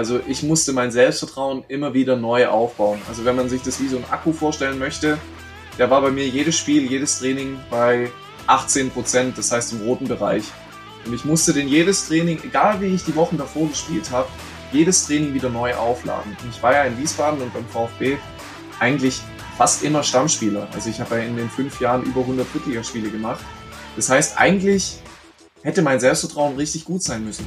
Also ich musste mein Selbstvertrauen immer wieder neu aufbauen. Also wenn man sich das wie so ein Akku vorstellen möchte, der war bei mir jedes Spiel, jedes Training bei 18 Prozent, das heißt im roten Bereich. Und ich musste den jedes Training, egal wie ich die Wochen davor gespielt habe, jedes Training wieder neu aufladen. Und ich war ja in Wiesbaden und beim VfB eigentlich fast immer Stammspieler. Also ich habe ja in den fünf Jahren über 100 Drittligaspiele gemacht. Das heißt, eigentlich hätte mein Selbstvertrauen richtig gut sein müssen.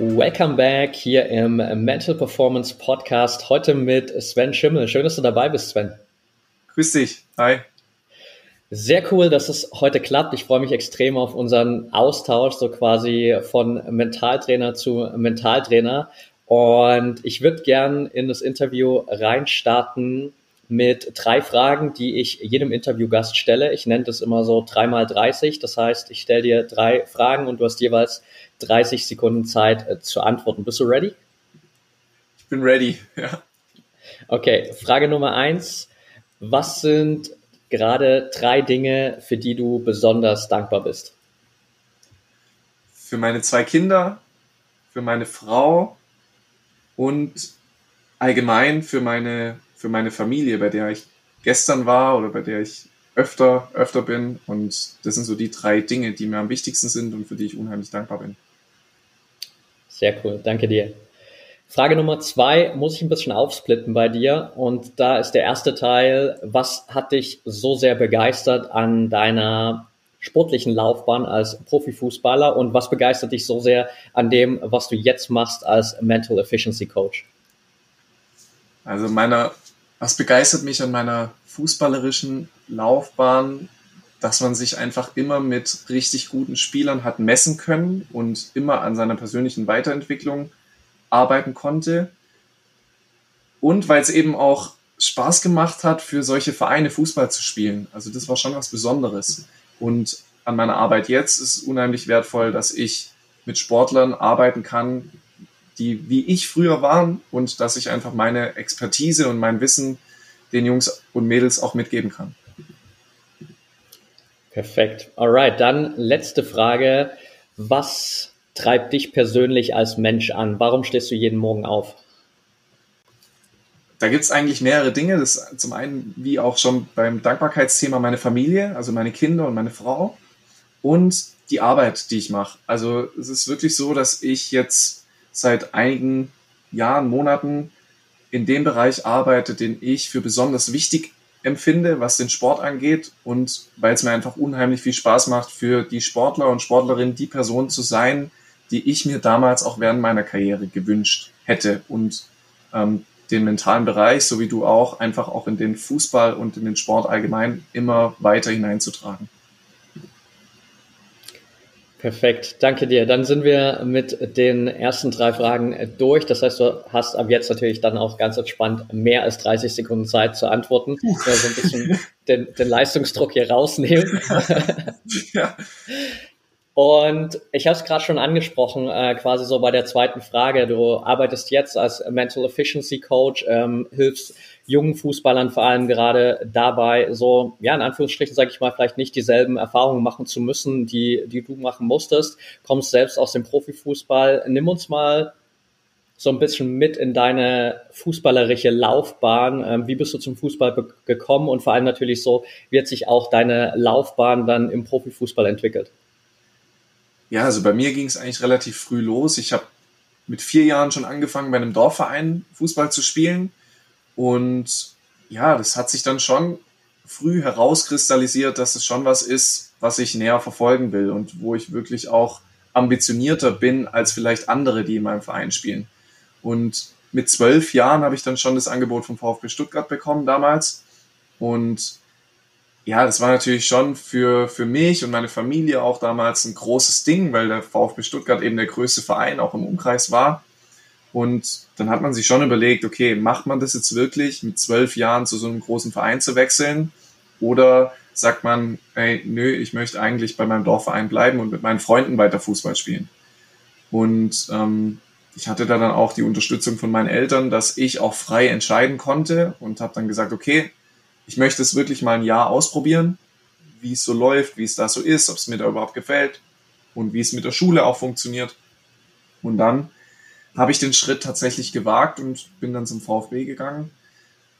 Welcome back hier im Mental Performance Podcast. Heute mit Sven Schimmel. Schön, dass du dabei bist, Sven. Grüß dich. Hi. Sehr cool, dass es heute klappt. Ich freue mich extrem auf unseren Austausch, so quasi von Mentaltrainer zu Mentaltrainer. Und ich würde gern in das Interview reinstarten mit drei Fragen, die ich jedem Interviewgast stelle. Ich nenne das immer so dreimal 30. Das heißt, ich stelle dir drei Fragen und du hast jeweils 30 Sekunden Zeit äh, zu antworten. Bist du ready? Ich bin ready, ja. Okay, Frage Nummer eins. Was sind gerade drei Dinge, für die du besonders dankbar bist? Für meine zwei Kinder, für meine Frau und allgemein für meine, für meine Familie, bei der ich gestern war oder bei der ich öfter, öfter bin. Und das sind so die drei Dinge, die mir am wichtigsten sind und für die ich unheimlich dankbar bin. Sehr cool, danke dir. Frage Nummer zwei muss ich ein bisschen aufsplitten bei dir. Und da ist der erste Teil, was hat dich so sehr begeistert an deiner sportlichen Laufbahn als Profifußballer und was begeistert dich so sehr an dem, was du jetzt machst als Mental Efficiency Coach? Also meiner, was begeistert mich an meiner fußballerischen Laufbahn, dass man sich einfach immer mit richtig guten Spielern hat messen können und immer an seiner persönlichen Weiterentwicklung arbeiten konnte. Und weil es eben auch Spaß gemacht hat, für solche Vereine Fußball zu spielen. Also das war schon was Besonderes. Und an meiner Arbeit jetzt ist es unheimlich wertvoll, dass ich mit Sportlern arbeiten kann, die wie ich früher waren und dass ich einfach meine Expertise und mein Wissen den Jungs und Mädels auch mitgeben kann. Perfekt. Alright, dann letzte Frage. Was treibt dich persönlich als Mensch an? Warum stehst du jeden Morgen auf? Da gibt es eigentlich mehrere Dinge. Das zum einen, wie auch schon beim Dankbarkeitsthema, meine Familie, also meine Kinder und meine Frau und die Arbeit, die ich mache. Also es ist wirklich so, dass ich jetzt seit einigen Jahren, Monaten in dem Bereich arbeite, den ich für besonders wichtig empfinde, was den Sport angeht und weil es mir einfach unheimlich viel Spaß macht, für die Sportler und Sportlerinnen die Person zu sein, die ich mir damals auch während meiner Karriere gewünscht hätte und ähm, den mentalen Bereich, so wie du auch, einfach auch in den Fußball und in den Sport allgemein immer weiter hineinzutragen. Perfekt, danke dir. Dann sind wir mit den ersten drei Fragen durch. Das heißt, du hast ab jetzt natürlich dann auch ganz entspannt mehr als 30 Sekunden Zeit zu antworten. So ein bisschen den, den Leistungsdruck hier rausnehmen. ja. Und ich habe es gerade schon angesprochen, äh, quasi so bei der zweiten Frage. Du arbeitest jetzt als Mental Efficiency Coach, ähm, hilfst jungen Fußballern vor allem gerade dabei, so, ja, in Anführungsstrichen sage ich mal, vielleicht nicht dieselben Erfahrungen machen zu müssen, die, die du machen musstest. Kommst selbst aus dem Profifußball. Nimm uns mal so ein bisschen mit in deine fußballerische Laufbahn. Ähm, wie bist du zum Fußball gekommen und vor allem natürlich so, wie hat sich auch deine Laufbahn dann im Profifußball entwickelt? Ja, also bei mir ging es eigentlich relativ früh los. Ich habe mit vier Jahren schon angefangen, bei einem Dorfverein Fußball zu spielen. Und ja, das hat sich dann schon früh herauskristallisiert, dass es schon was ist, was ich näher verfolgen will und wo ich wirklich auch ambitionierter bin als vielleicht andere, die in meinem Verein spielen. Und mit zwölf Jahren habe ich dann schon das Angebot vom VfB Stuttgart bekommen damals. Und ja, das war natürlich schon für, für mich und meine Familie auch damals ein großes Ding, weil der VfB Stuttgart eben der größte Verein auch im Umkreis war. Und dann hat man sich schon überlegt, okay, macht man das jetzt wirklich, mit zwölf Jahren zu so einem großen Verein zu wechseln? Oder sagt man, ey, nö, ich möchte eigentlich bei meinem Dorfverein bleiben und mit meinen Freunden weiter Fußball spielen? Und ähm, ich hatte da dann auch die Unterstützung von meinen Eltern, dass ich auch frei entscheiden konnte und habe dann gesagt, okay, ich möchte es wirklich mal ein Jahr ausprobieren, wie es so läuft, wie es da so ist, ob es mir da überhaupt gefällt und wie es mit der Schule auch funktioniert. Und dann habe ich den Schritt tatsächlich gewagt und bin dann zum VfB gegangen.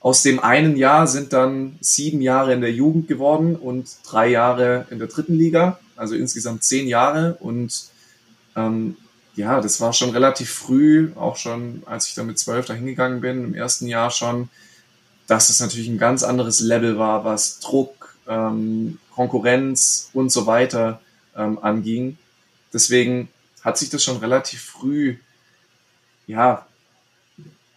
Aus dem einen Jahr sind dann sieben Jahre in der Jugend geworden und drei Jahre in der dritten Liga, also insgesamt zehn Jahre. Und ähm, ja, das war schon relativ früh, auch schon als ich dann mit zwölf da hingegangen bin, im ersten Jahr schon, dass es natürlich ein ganz anderes Level war, was Druck, ähm, Konkurrenz und so weiter ähm, anging. Deswegen hat sich das schon relativ früh ja,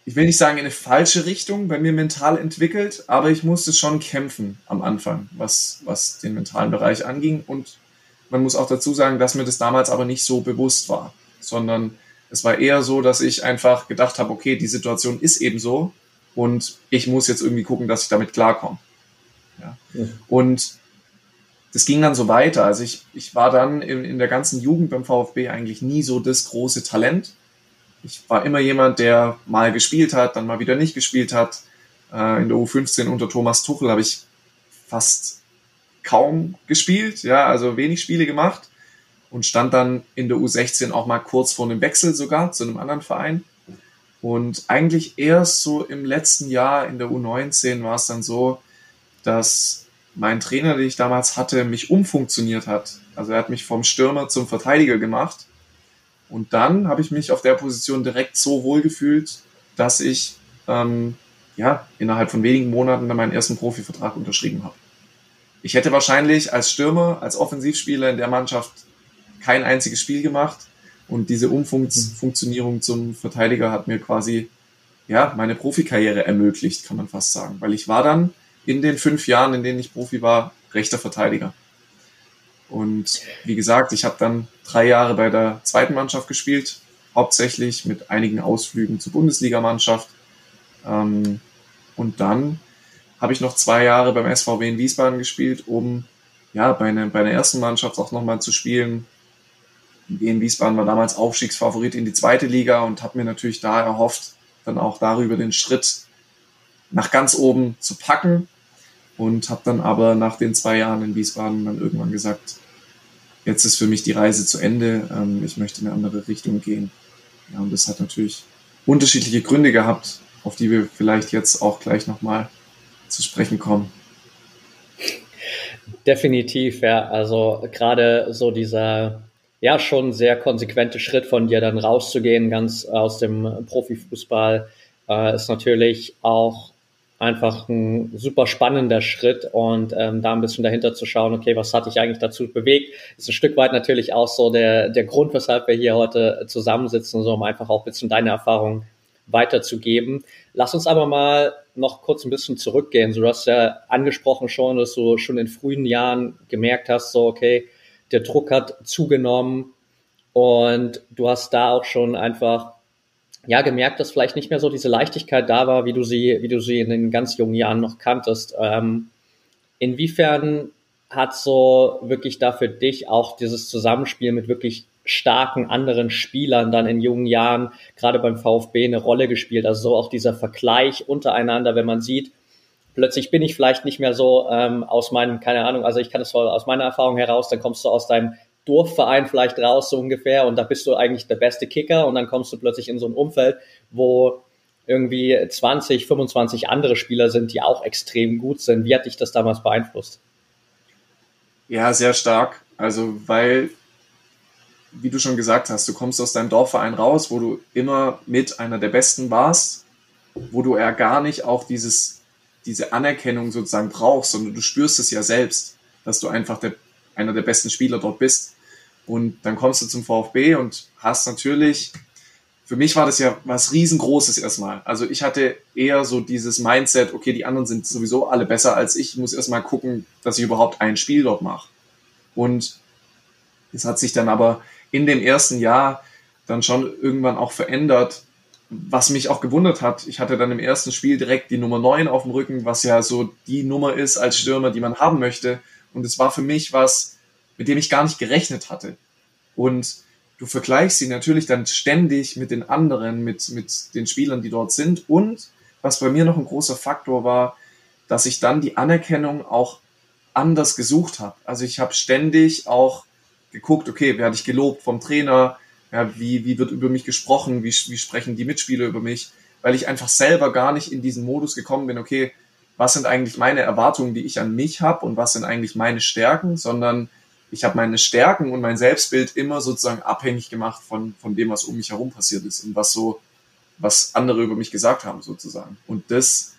ich will nicht sagen in eine falsche Richtung bei mir mental entwickelt, aber ich musste schon kämpfen am Anfang, was, was den mentalen Bereich anging. Und man muss auch dazu sagen, dass mir das damals aber nicht so bewusst war, sondern es war eher so, dass ich einfach gedacht habe, okay, die Situation ist eben so und ich muss jetzt irgendwie gucken, dass ich damit klarkomme. Ja. ja. Und das ging dann so weiter. Also ich, ich war dann in, in der ganzen Jugend beim VfB eigentlich nie so das große Talent ich war immer jemand, der mal gespielt hat, dann mal wieder nicht gespielt hat. Äh, in der U15 unter Thomas Tuchel habe ich fast kaum gespielt, ja, also wenig Spiele gemacht und stand dann in der U16 auch mal kurz vor einem Wechsel sogar zu einem anderen Verein. Und eigentlich erst so im letzten Jahr in der U19 war es dann so, dass mein Trainer, den ich damals hatte, mich umfunktioniert hat. Also er hat mich vom Stürmer zum Verteidiger gemacht und dann habe ich mich auf der Position direkt so wohl gefühlt, dass ich ähm, ja, innerhalb von wenigen Monaten dann meinen ersten Profivertrag unterschrieben habe. Ich hätte wahrscheinlich als Stürmer, als Offensivspieler in der Mannschaft kein einziges Spiel gemacht. Und diese Umfunktionierung zum Verteidiger hat mir quasi ja, meine Profikarriere ermöglicht, kann man fast sagen. Weil ich war dann in den fünf Jahren, in denen ich Profi war, rechter Verteidiger. Und wie gesagt, ich habe dann drei Jahre bei der zweiten Mannschaft gespielt, hauptsächlich mit einigen Ausflügen zur Bundesligamannschaft. Ähm, und dann habe ich noch zwei Jahre beim SVW in Wiesbaden gespielt, um ja bei, ne, bei der ersten Mannschaft auch nochmal zu spielen. In Wiesbaden war damals Aufstiegsfavorit in die zweite Liga und habe mir natürlich da erhofft, dann auch darüber den Schritt nach ganz oben zu packen und habe dann aber nach den zwei Jahren in Wiesbaden dann irgendwann gesagt, jetzt ist für mich die Reise zu Ende, ähm, ich möchte in eine andere Richtung gehen. Ja, und das hat natürlich unterschiedliche Gründe gehabt, auf die wir vielleicht jetzt auch gleich nochmal zu sprechen kommen. Definitiv, ja. Also gerade so dieser ja schon sehr konsequente Schritt von dir dann rauszugehen, ganz aus dem Profifußball, äh, ist natürlich auch einfach ein super spannender Schritt und ähm, da ein bisschen dahinter zu schauen, okay, was hat dich eigentlich dazu bewegt, ist ein Stück weit natürlich auch so der, der Grund, weshalb wir hier heute zusammensitzen, so um einfach auch ein bisschen deine Erfahrung weiterzugeben. Lass uns aber mal noch kurz ein bisschen zurückgehen. Du hast ja angesprochen schon, dass du schon in frühen Jahren gemerkt hast, so, okay, der Druck hat zugenommen und du hast da auch schon einfach ja gemerkt, dass vielleicht nicht mehr so diese Leichtigkeit da war, wie du sie, wie du sie in den ganz jungen Jahren noch kanntest. Ähm, inwiefern hat so wirklich da für dich auch dieses Zusammenspiel mit wirklich starken anderen Spielern dann in jungen Jahren, gerade beim VfB, eine Rolle gespielt? Also so auch dieser Vergleich untereinander, wenn man sieht, plötzlich bin ich vielleicht nicht mehr so ähm, aus meinem, keine Ahnung, also ich kann es aus meiner Erfahrung heraus, dann kommst du aus deinem Dorfverein vielleicht raus, so ungefähr, und da bist du eigentlich der beste Kicker und dann kommst du plötzlich in so ein Umfeld, wo irgendwie 20, 25 andere Spieler sind, die auch extrem gut sind. Wie hat dich das damals beeinflusst? Ja, sehr stark. Also, weil, wie du schon gesagt hast, du kommst aus deinem Dorfverein raus, wo du immer mit einer der Besten warst, wo du ja gar nicht auch dieses, diese Anerkennung sozusagen brauchst, sondern du spürst es ja selbst, dass du einfach der einer der besten Spieler dort bist. Und dann kommst du zum VfB und hast natürlich für mich war das ja was riesengroßes erstmal. Also ich hatte eher so dieses Mindset, okay, die anderen sind sowieso alle besser als ich, ich muss erstmal gucken, dass ich überhaupt ein Spiel dort mache. Und es hat sich dann aber in dem ersten Jahr dann schon irgendwann auch verändert, was mich auch gewundert hat. Ich hatte dann im ersten Spiel direkt die Nummer 9 auf dem Rücken, was ja so die Nummer ist als Stürmer, die man haben möchte. Und es war für mich was, mit dem ich gar nicht gerechnet hatte. Und du vergleichst sie natürlich dann ständig mit den anderen, mit, mit den Spielern, die dort sind. Und was bei mir noch ein großer Faktor war, dass ich dann die Anerkennung auch anders gesucht habe. Also ich habe ständig auch geguckt, okay, werde ich gelobt vom Trainer, ja, wie, wie wird über mich gesprochen, wie, wie sprechen die Mitspieler über mich, weil ich einfach selber gar nicht in diesen Modus gekommen bin, okay, was sind eigentlich meine Erwartungen, die ich an mich habe und was sind eigentlich meine Stärken, sondern ich habe meine Stärken und mein Selbstbild immer sozusagen abhängig gemacht von, von dem, was um mich herum passiert ist und was so, was andere über mich gesagt haben sozusagen. Und das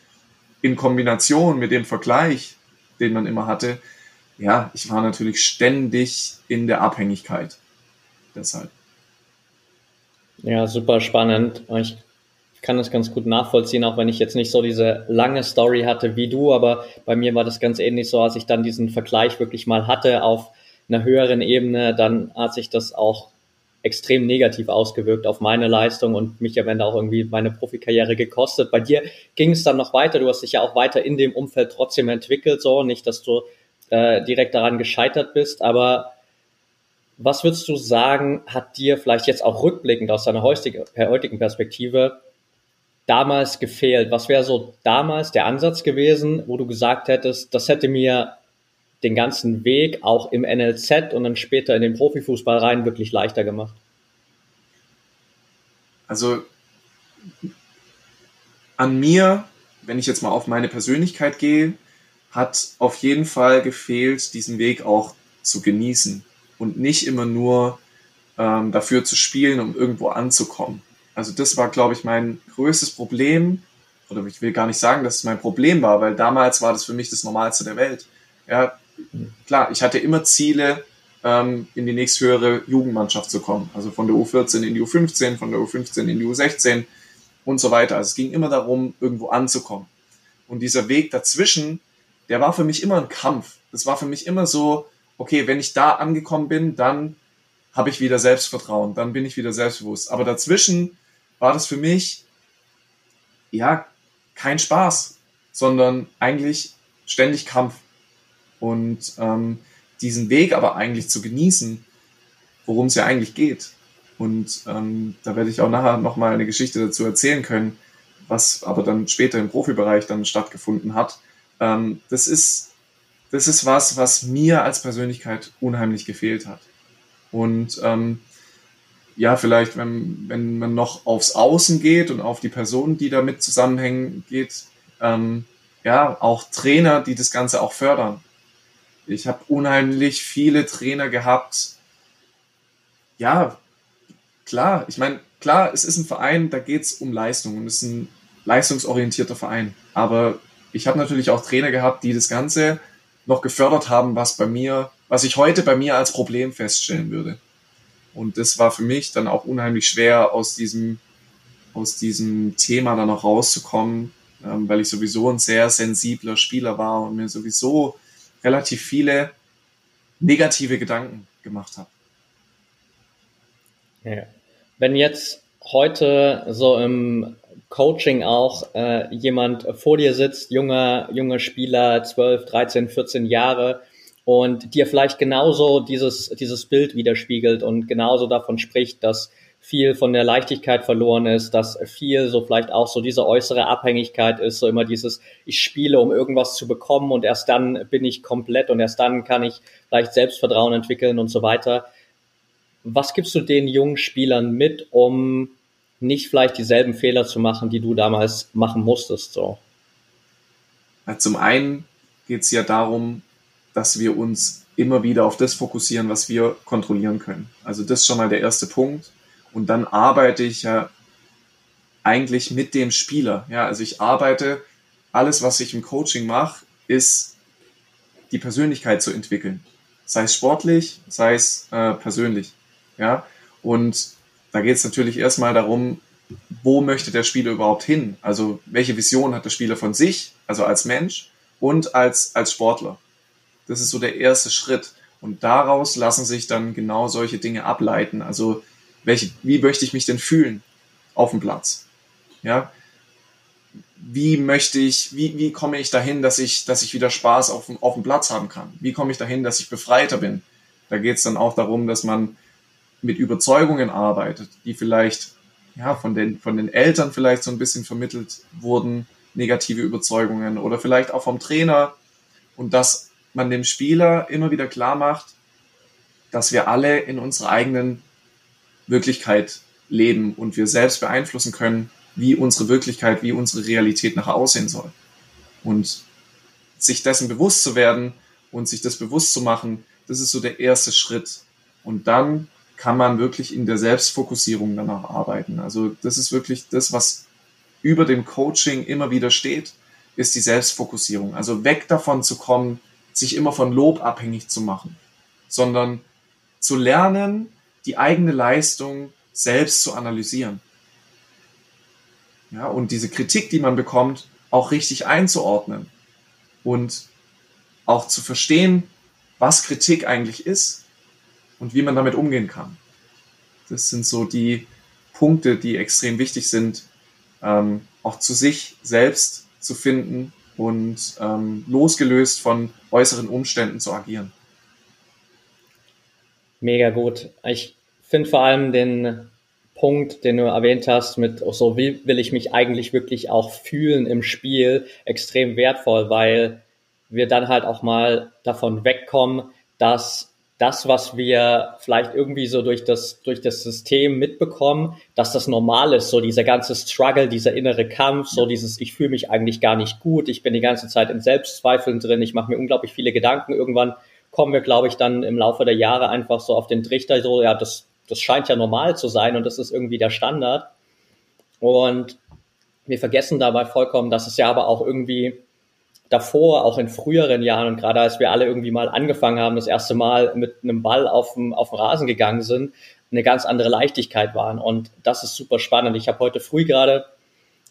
in Kombination mit dem Vergleich, den man immer hatte, ja, ich war natürlich ständig in der Abhängigkeit. Deshalb. Ja, super spannend. Ich kann das ganz gut nachvollziehen, auch wenn ich jetzt nicht so diese lange Story hatte wie du, aber bei mir war das ganz ähnlich so, als ich dann diesen Vergleich wirklich mal hatte auf einer höheren Ebene, dann hat sich das auch extrem negativ ausgewirkt auf meine Leistung und mich am Ende auch irgendwie meine Profikarriere gekostet. Bei dir ging es dann noch weiter, du hast dich ja auch weiter in dem Umfeld trotzdem entwickelt, so nicht, dass du äh, direkt daran gescheitert bist, aber was würdest du sagen, hat dir vielleicht jetzt auch rückblickend aus deiner heutigen Perspektive damals gefehlt? Was wäre so damals der Ansatz gewesen, wo du gesagt hättest, das hätte mir den ganzen Weg auch im NLZ und dann später in den Profifußball rein wirklich leichter gemacht? Also an mir, wenn ich jetzt mal auf meine Persönlichkeit gehe, hat auf jeden Fall gefehlt, diesen Weg auch zu genießen und nicht immer nur ähm, dafür zu spielen, um irgendwo anzukommen. Also das war, glaube ich, mein größtes Problem. Oder ich will gar nicht sagen, dass es mein Problem war, weil damals war das für mich das Normalste der Welt. Ja, klar, ich hatte immer Ziele, ähm, in die nächsthöhere Jugendmannschaft zu kommen. Also von der U14 in die U15, von der U15 in die U16 und so weiter. Also es ging immer darum, irgendwo anzukommen. Und dieser Weg dazwischen, der war für mich immer ein Kampf. Das war für mich immer so, okay, wenn ich da angekommen bin, dann habe ich wieder Selbstvertrauen, dann bin ich wieder selbstbewusst. Aber dazwischen war das für mich, ja, kein Spaß, sondern eigentlich ständig Kampf und ähm, diesen Weg aber eigentlich zu genießen, worum es ja eigentlich geht. Und ähm, da werde ich auch nachher nochmal eine Geschichte dazu erzählen können, was aber dann später im Profibereich dann stattgefunden hat. Ähm, das ist das ist was, was mir als Persönlichkeit unheimlich gefehlt hat. Und ähm, ja, vielleicht, wenn, wenn man noch aufs Außen geht und auf die Personen, die damit zusammenhängen, geht, ähm, ja, auch Trainer, die das Ganze auch fördern. Ich habe unheimlich viele Trainer gehabt. Ja, klar, ich meine, klar, es ist ein Verein, da geht es um Leistung und es ist ein leistungsorientierter Verein. Aber ich habe natürlich auch Trainer gehabt, die das Ganze noch gefördert haben, was bei mir, was ich heute bei mir als Problem feststellen würde. Und das war für mich dann auch unheimlich schwer, aus diesem, aus diesem Thema dann noch rauszukommen, ähm, weil ich sowieso ein sehr sensibler Spieler war und mir sowieso relativ viele negative Gedanken gemacht habe. Ja. Wenn jetzt heute so im Coaching auch äh, jemand vor dir sitzt, junger, junger Spieler, 12, 13, 14 Jahre und dir vielleicht genauso dieses, dieses Bild widerspiegelt und genauso davon spricht, dass viel von der Leichtigkeit verloren ist, dass viel so vielleicht auch so diese äußere Abhängigkeit ist, so immer dieses, ich spiele, um irgendwas zu bekommen und erst dann bin ich komplett und erst dann kann ich vielleicht Selbstvertrauen entwickeln und so weiter. Was gibst du den jungen Spielern mit, um nicht vielleicht dieselben Fehler zu machen, die du damals machen musstest? So? Zum einen geht es ja darum, dass wir uns immer wieder auf das fokussieren, was wir kontrollieren können. Also das ist schon mal der erste Punkt und dann arbeite ich ja eigentlich mit dem Spieler. Ja, also ich arbeite, alles, was ich im Coaching mache, ist die Persönlichkeit zu entwickeln. Sei es sportlich, sei es äh, persönlich. Ja, und da geht es natürlich erstmal darum, wo möchte der Spieler überhaupt hin? Also welche Vision hat der Spieler von sich, also als Mensch und als, als Sportler? Das ist so der erste Schritt. Und daraus lassen sich dann genau solche Dinge ableiten. Also welche, wie möchte ich mich denn fühlen auf dem Platz? Ja, wie möchte ich, wie, wie komme ich dahin, dass ich, dass ich wieder Spaß auf, auf dem Platz haben kann? Wie komme ich dahin, dass ich befreiter bin? Da geht es dann auch darum, dass man mit Überzeugungen arbeitet, die vielleicht ja, von, den, von den Eltern vielleicht so ein bisschen vermittelt wurden, negative Überzeugungen oder vielleicht auch vom Trainer und dass man dem Spieler immer wieder klar macht, dass wir alle in unserer eigenen Wirklichkeit leben und wir selbst beeinflussen können, wie unsere Wirklichkeit, wie unsere Realität nachher aussehen soll. Und sich dessen bewusst zu werden und sich das bewusst zu machen, das ist so der erste Schritt. Und dann kann man wirklich in der Selbstfokussierung danach arbeiten. Also das ist wirklich das, was über dem Coaching immer wieder steht, ist die Selbstfokussierung. Also weg davon zu kommen, sich immer von Lob abhängig zu machen, sondern zu lernen, die eigene Leistung selbst zu analysieren. Ja, und diese Kritik, die man bekommt, auch richtig einzuordnen und auch zu verstehen, was Kritik eigentlich ist und wie man damit umgehen kann. Das sind so die Punkte, die extrem wichtig sind, ähm, auch zu sich selbst zu finden und ähm, losgelöst von äußeren Umständen zu agieren. Mega gut. Ich finde vor allem den Punkt, den du erwähnt hast, mit so wie will ich mich eigentlich wirklich auch fühlen im Spiel, extrem wertvoll, weil wir dann halt auch mal davon wegkommen, dass das, was wir vielleicht irgendwie so durch das, durch das System mitbekommen, dass das normal ist, so dieser ganze Struggle, dieser innere Kampf, so dieses, ich fühle mich eigentlich gar nicht gut, ich bin die ganze Zeit in Selbstzweifeln drin, ich mache mir unglaublich viele Gedanken. Irgendwann kommen wir, glaube ich, dann im Laufe der Jahre einfach so auf den Trichter, so, ja, das, das scheint ja normal zu sein und das ist irgendwie der Standard. Und wir vergessen dabei vollkommen, dass es ja aber auch irgendwie davor, auch in früheren Jahren und gerade als wir alle irgendwie mal angefangen haben, das erste Mal mit einem Ball auf dem, auf dem Rasen gegangen sind, eine ganz andere Leichtigkeit waren. Und das ist super spannend. Ich habe heute früh gerade,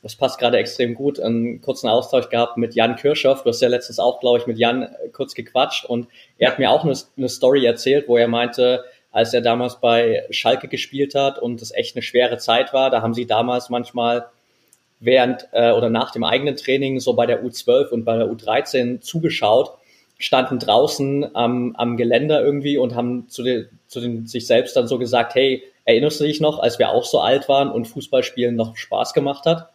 das passt gerade extrem gut, einen kurzen Austausch gehabt mit Jan Kirschhoff. Du hast ja letztens auch, glaube ich, mit Jan kurz gequatscht und er hat mir auch eine, eine Story erzählt, wo er meinte, als er damals bei Schalke gespielt hat und es echt eine schwere Zeit war, da haben sie damals manchmal während äh, oder nach dem eigenen Training so bei der U12 und bei der U13 zugeschaut, standen draußen am, am Geländer irgendwie und haben zu, den, zu den, sich selbst dann so gesagt, hey, erinnerst du dich noch, als wir auch so alt waren und Fußballspielen noch Spaß gemacht hat?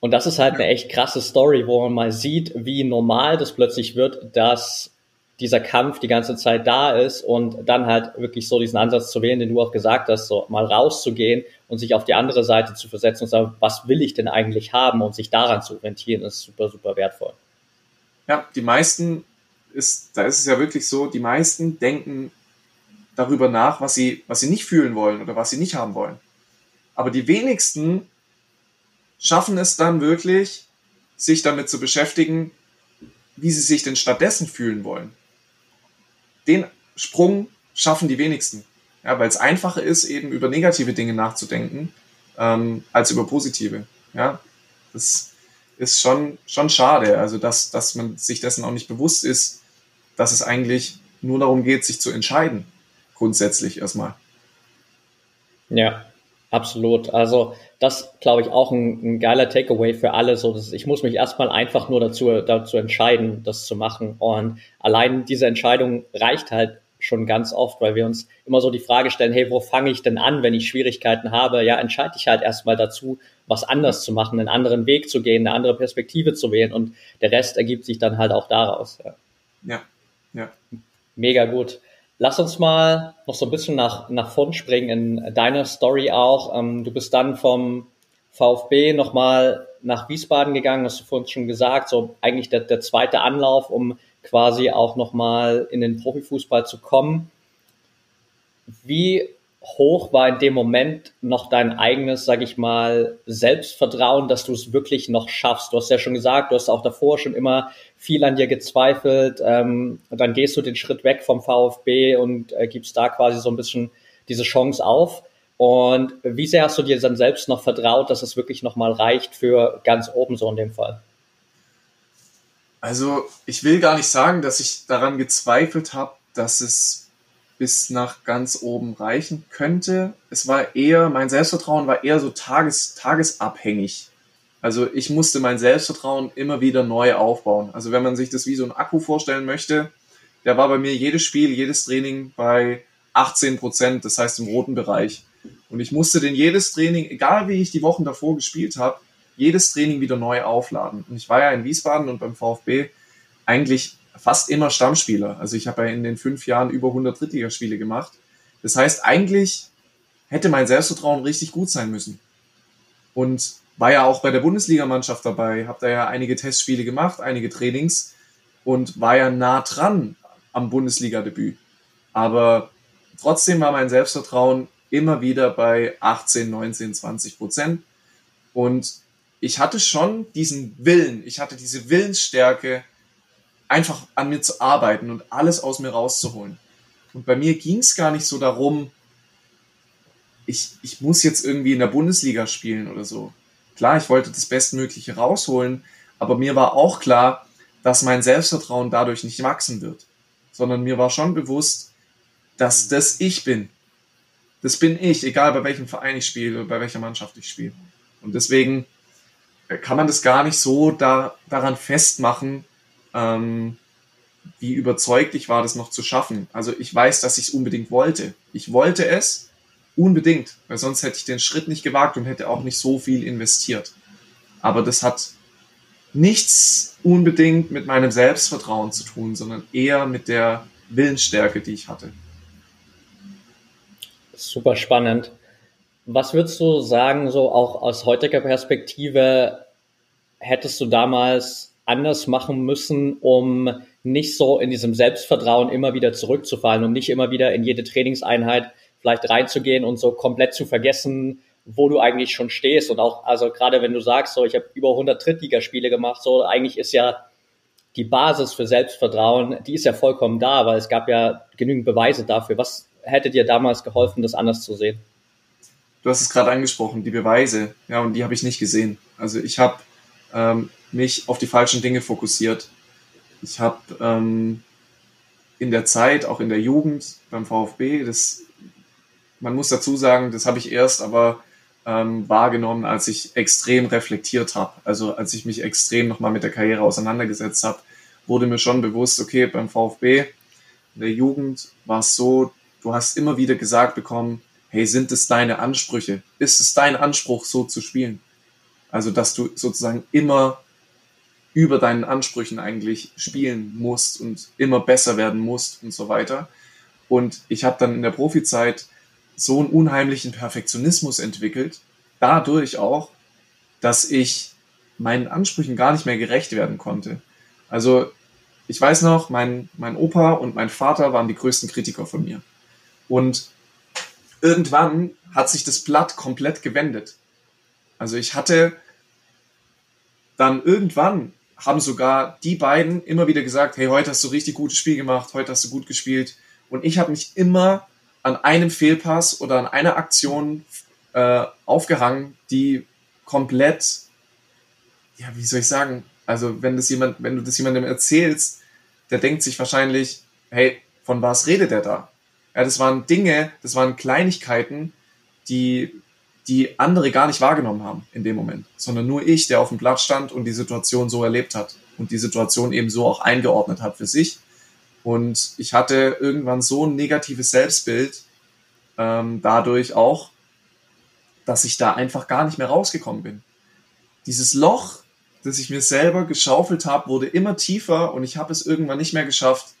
Und das ist halt eine echt krasse Story, wo man mal sieht, wie normal das plötzlich wird, dass dieser Kampf die ganze Zeit da ist und dann halt wirklich so diesen Ansatz zu wählen, den du auch gesagt hast, so mal rauszugehen und sich auf die andere Seite zu versetzen und sagen, was will ich denn eigentlich haben und sich daran zu orientieren, ist super, super wertvoll. Ja, die meisten ist, da ist es ja wirklich so, die meisten denken darüber nach, was sie, was sie nicht fühlen wollen oder was sie nicht haben wollen. Aber die wenigsten schaffen es dann wirklich, sich damit zu beschäftigen, wie sie sich denn stattdessen fühlen wollen den Sprung schaffen die wenigsten. Ja, weil es einfacher ist, eben über negative Dinge nachzudenken, ähm, als über positive. Ja, das ist schon, schon schade. Also, dass, dass man sich dessen auch nicht bewusst ist, dass es eigentlich nur darum geht, sich zu entscheiden. Grundsätzlich erstmal. Ja, absolut. Also, das glaube ich auch ein, ein, geiler Takeaway für alle. So, dass ich muss mich erstmal einfach nur dazu, dazu entscheiden, das zu machen. Und allein diese Entscheidung reicht halt schon ganz oft, weil wir uns immer so die Frage stellen, hey, wo fange ich denn an, wenn ich Schwierigkeiten habe? Ja, entscheide ich halt erstmal dazu, was anders zu machen, einen anderen Weg zu gehen, eine andere Perspektive zu wählen und der Rest ergibt sich dann halt auch daraus. Ja, ja. ja. Mega gut. Lass uns mal noch so ein bisschen nach, nach vorn springen in deiner Story auch. Ähm, du bist dann vom VfB nochmal nach Wiesbaden gegangen, hast du vorhin schon gesagt, so eigentlich der, der zweite Anlauf, um quasi auch nochmal in den Profifußball zu kommen. Wie hoch war in dem Moment noch dein eigenes, sag ich mal, Selbstvertrauen, dass du es wirklich noch schaffst? Du hast ja schon gesagt, du hast auch davor schon immer viel an dir gezweifelt. Ähm, dann gehst du den Schritt weg vom VfB und äh, gibst da quasi so ein bisschen diese Chance auf. Und wie sehr hast du dir dann selbst noch vertraut, dass es wirklich nochmal reicht für ganz oben so in dem Fall? Also ich will gar nicht sagen, dass ich daran gezweifelt habe, dass es bis nach ganz oben reichen könnte. Es war eher, mein Selbstvertrauen war eher so tages, tagesabhängig. Also ich musste mein Selbstvertrauen immer wieder neu aufbauen. Also wenn man sich das wie so ein Akku vorstellen möchte, der war bei mir jedes Spiel, jedes Training bei 18 Prozent, das heißt im roten Bereich. Und ich musste den jedes Training, egal wie ich die Wochen davor gespielt habe, jedes Training wieder neu aufladen. Und ich war ja in Wiesbaden und beim VfB eigentlich fast immer Stammspieler. Also ich habe ja in den fünf Jahren über 100 Drittligaspiele gemacht. Das heißt, eigentlich hätte mein Selbstvertrauen richtig gut sein müssen. Und war ja auch bei der Bundesligamannschaft dabei, habe da ja einige Testspiele gemacht, einige Trainings und war ja nah dran am Bundesliga-Debüt. Aber trotzdem war mein Selbstvertrauen immer wieder bei 18, 19, 20 Prozent. Und ich hatte schon diesen Willen, ich hatte diese Willensstärke, einfach an mir zu arbeiten und alles aus mir rauszuholen. Und bei mir ging es gar nicht so darum, ich, ich muss jetzt irgendwie in der Bundesliga spielen oder so. Klar, ich wollte das Bestmögliche rausholen, aber mir war auch klar, dass mein Selbstvertrauen dadurch nicht wachsen wird, sondern mir war schon bewusst, dass das ich bin. Das bin ich, egal bei welchem Verein ich spiele oder bei welcher Mannschaft ich spiele. Und deswegen kann man das gar nicht so da, daran festmachen, ähm, wie überzeugt ich war, das noch zu schaffen. Also ich weiß, dass ich es unbedingt wollte. Ich wollte es unbedingt, weil sonst hätte ich den Schritt nicht gewagt und hätte auch nicht so viel investiert. Aber das hat nichts unbedingt mit meinem Selbstvertrauen zu tun, sondern eher mit der Willensstärke, die ich hatte. Super spannend. Was würdest du sagen, so auch aus heutiger Perspektive, hättest du damals anders machen müssen, um nicht so in diesem Selbstvertrauen immer wieder zurückzufallen, um nicht immer wieder in jede Trainingseinheit vielleicht reinzugehen und so komplett zu vergessen, wo du eigentlich schon stehst. Und auch, also gerade wenn du sagst, so, ich habe über 100 Drittligaspiele gemacht, so, eigentlich ist ja die Basis für Selbstvertrauen, die ist ja vollkommen da, weil es gab ja genügend Beweise dafür. Was hätte dir damals geholfen, das anders zu sehen? Du hast es gerade angesprochen, die Beweise, ja, und die habe ich nicht gesehen. Also ich habe ähm, mich auf die falschen Dinge fokussiert. Ich habe ähm, in der Zeit, auch in der Jugend beim VfB, das, man muss dazu sagen, das habe ich erst aber ähm, wahrgenommen, als ich extrem reflektiert habe. Also als ich mich extrem nochmal mit der Karriere auseinandergesetzt habe, wurde mir schon bewusst, okay, beim VfB in der Jugend war es so, du hast immer wieder gesagt bekommen, hey, sind es deine Ansprüche? Ist es dein Anspruch, so zu spielen? Also, dass du sozusagen immer über deinen Ansprüchen eigentlich spielen musst und immer besser werden musst und so weiter. Und ich habe dann in der Profizeit so einen unheimlichen Perfektionismus entwickelt, dadurch auch, dass ich meinen Ansprüchen gar nicht mehr gerecht werden konnte. Also ich weiß noch, mein, mein Opa und mein Vater waren die größten Kritiker von mir. Und irgendwann hat sich das Blatt komplett gewendet. Also ich hatte dann irgendwann haben sogar die beiden immer wieder gesagt, hey, heute hast du richtig gutes Spiel gemacht, heute hast du gut gespielt. Und ich habe mich immer an einem Fehlpass oder an einer Aktion äh, aufgehangen, die komplett, ja, wie soll ich sagen, also wenn das jemand, wenn du das jemandem erzählst, der denkt sich wahrscheinlich, hey, von was redet der da? Ja, das waren Dinge, das waren Kleinigkeiten, die die andere gar nicht wahrgenommen haben in dem Moment, sondern nur ich, der auf dem Platz stand und die Situation so erlebt hat und die Situation eben so auch eingeordnet hat für sich. Und ich hatte irgendwann so ein negatives Selbstbild ähm, dadurch auch, dass ich da einfach gar nicht mehr rausgekommen bin. Dieses Loch, das ich mir selber geschaufelt habe, wurde immer tiefer und ich habe es irgendwann nicht mehr geschafft,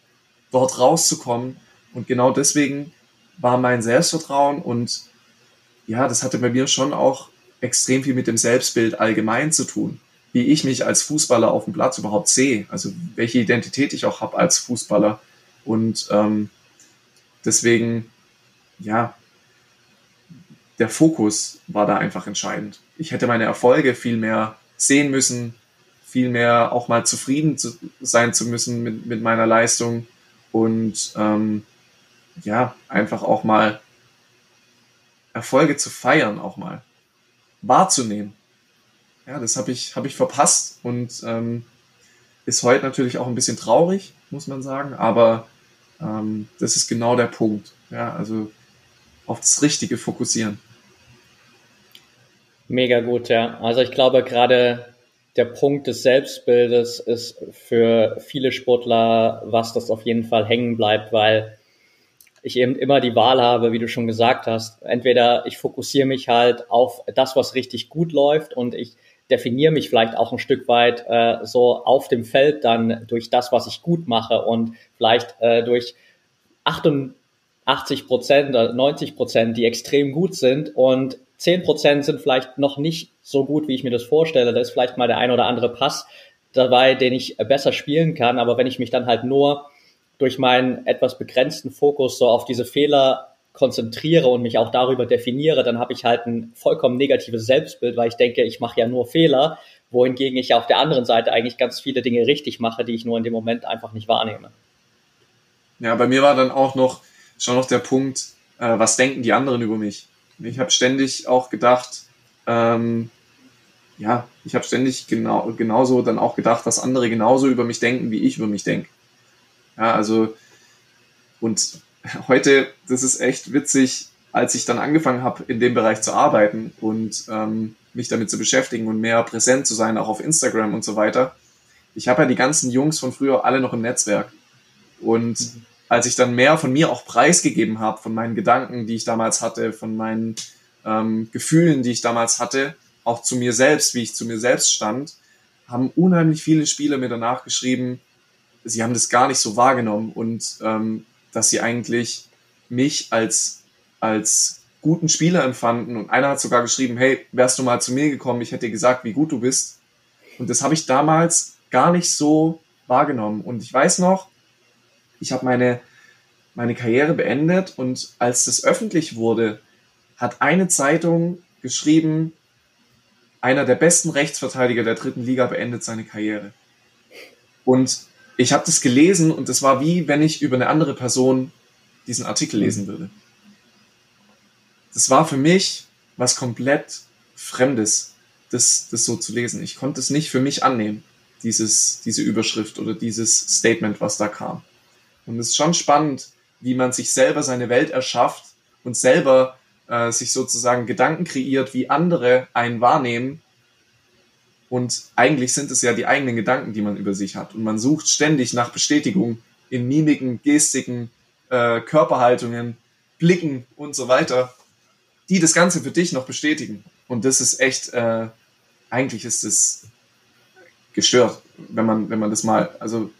dort rauszukommen. Und genau deswegen war mein Selbstvertrauen und ja, das hatte bei mir schon auch extrem viel mit dem Selbstbild allgemein zu tun. Wie ich mich als Fußballer auf dem Platz überhaupt sehe. Also welche Identität ich auch habe als Fußballer. Und ähm, deswegen, ja, der Fokus war da einfach entscheidend. Ich hätte meine Erfolge viel mehr sehen müssen, viel mehr auch mal zufrieden zu sein zu müssen mit, mit meiner Leistung und ähm, ja, einfach auch mal Erfolge zu feiern auch mal, wahrzunehmen. Ja, das habe ich, hab ich verpasst und ähm, ist heute natürlich auch ein bisschen traurig, muss man sagen, aber ähm, das ist genau der Punkt. Ja, also auf das Richtige fokussieren. Mega gut, ja. Also ich glaube gerade der Punkt des Selbstbildes ist für viele Sportler was, das auf jeden Fall hängen bleibt, weil ich eben immer die Wahl habe, wie du schon gesagt hast. Entweder ich fokussiere mich halt auf das, was richtig gut läuft und ich definiere mich vielleicht auch ein Stück weit äh, so auf dem Feld dann durch das, was ich gut mache und vielleicht äh, durch 88 Prozent oder 90 Prozent, die extrem gut sind und 10 Prozent sind vielleicht noch nicht so gut, wie ich mir das vorstelle. Da ist vielleicht mal der ein oder andere Pass dabei, den ich besser spielen kann. Aber wenn ich mich dann halt nur durch meinen etwas begrenzten Fokus so auf diese Fehler konzentriere und mich auch darüber definiere, dann habe ich halt ein vollkommen negatives Selbstbild, weil ich denke, ich mache ja nur Fehler, wohingegen ich auf der anderen Seite eigentlich ganz viele Dinge richtig mache, die ich nur in dem Moment einfach nicht wahrnehme. Ja, bei mir war dann auch noch schon noch der Punkt, äh, was denken die anderen über mich? Ich habe ständig auch gedacht, ähm, ja, ich habe ständig genau genauso dann auch gedacht, dass andere genauso über mich denken, wie ich über mich denke. Ja, also, und heute, das ist echt witzig, als ich dann angefangen habe, in dem Bereich zu arbeiten und ähm, mich damit zu beschäftigen und mehr präsent zu sein, auch auf Instagram und so weiter. Ich habe ja die ganzen Jungs von früher alle noch im Netzwerk. Und mhm. als ich dann mehr von mir auch preisgegeben habe, von meinen Gedanken, die ich damals hatte, von meinen ähm, Gefühlen, die ich damals hatte, auch zu mir selbst, wie ich zu mir selbst stand, haben unheimlich viele Spieler mir danach geschrieben, sie haben das gar nicht so wahrgenommen und ähm, dass sie eigentlich mich als, als guten Spieler empfanden. Und einer hat sogar geschrieben, hey, wärst du mal zu mir gekommen, ich hätte dir gesagt, wie gut du bist. Und das habe ich damals gar nicht so wahrgenommen. Und ich weiß noch, ich habe meine, meine Karriere beendet und als das öffentlich wurde, hat eine Zeitung geschrieben, einer der besten Rechtsverteidiger der dritten Liga beendet seine Karriere. Und ich habe das gelesen und es war wie, wenn ich über eine andere Person diesen Artikel lesen würde. Das war für mich was komplett Fremdes, das, das so zu lesen. Ich konnte es nicht für mich annehmen, dieses, diese Überschrift oder dieses Statement, was da kam. Und es ist schon spannend, wie man sich selber seine Welt erschafft und selber äh, sich sozusagen Gedanken kreiert, wie andere einen wahrnehmen und eigentlich sind es ja die eigenen Gedanken, die man über sich hat. Und man sucht ständig nach Bestätigung in Mimiken, Gestiken, äh, Körperhaltungen, Blicken und so weiter, die das Ganze für dich noch bestätigen. Und das ist echt, äh, eigentlich ist es gestört, wenn man, wenn man das mal, also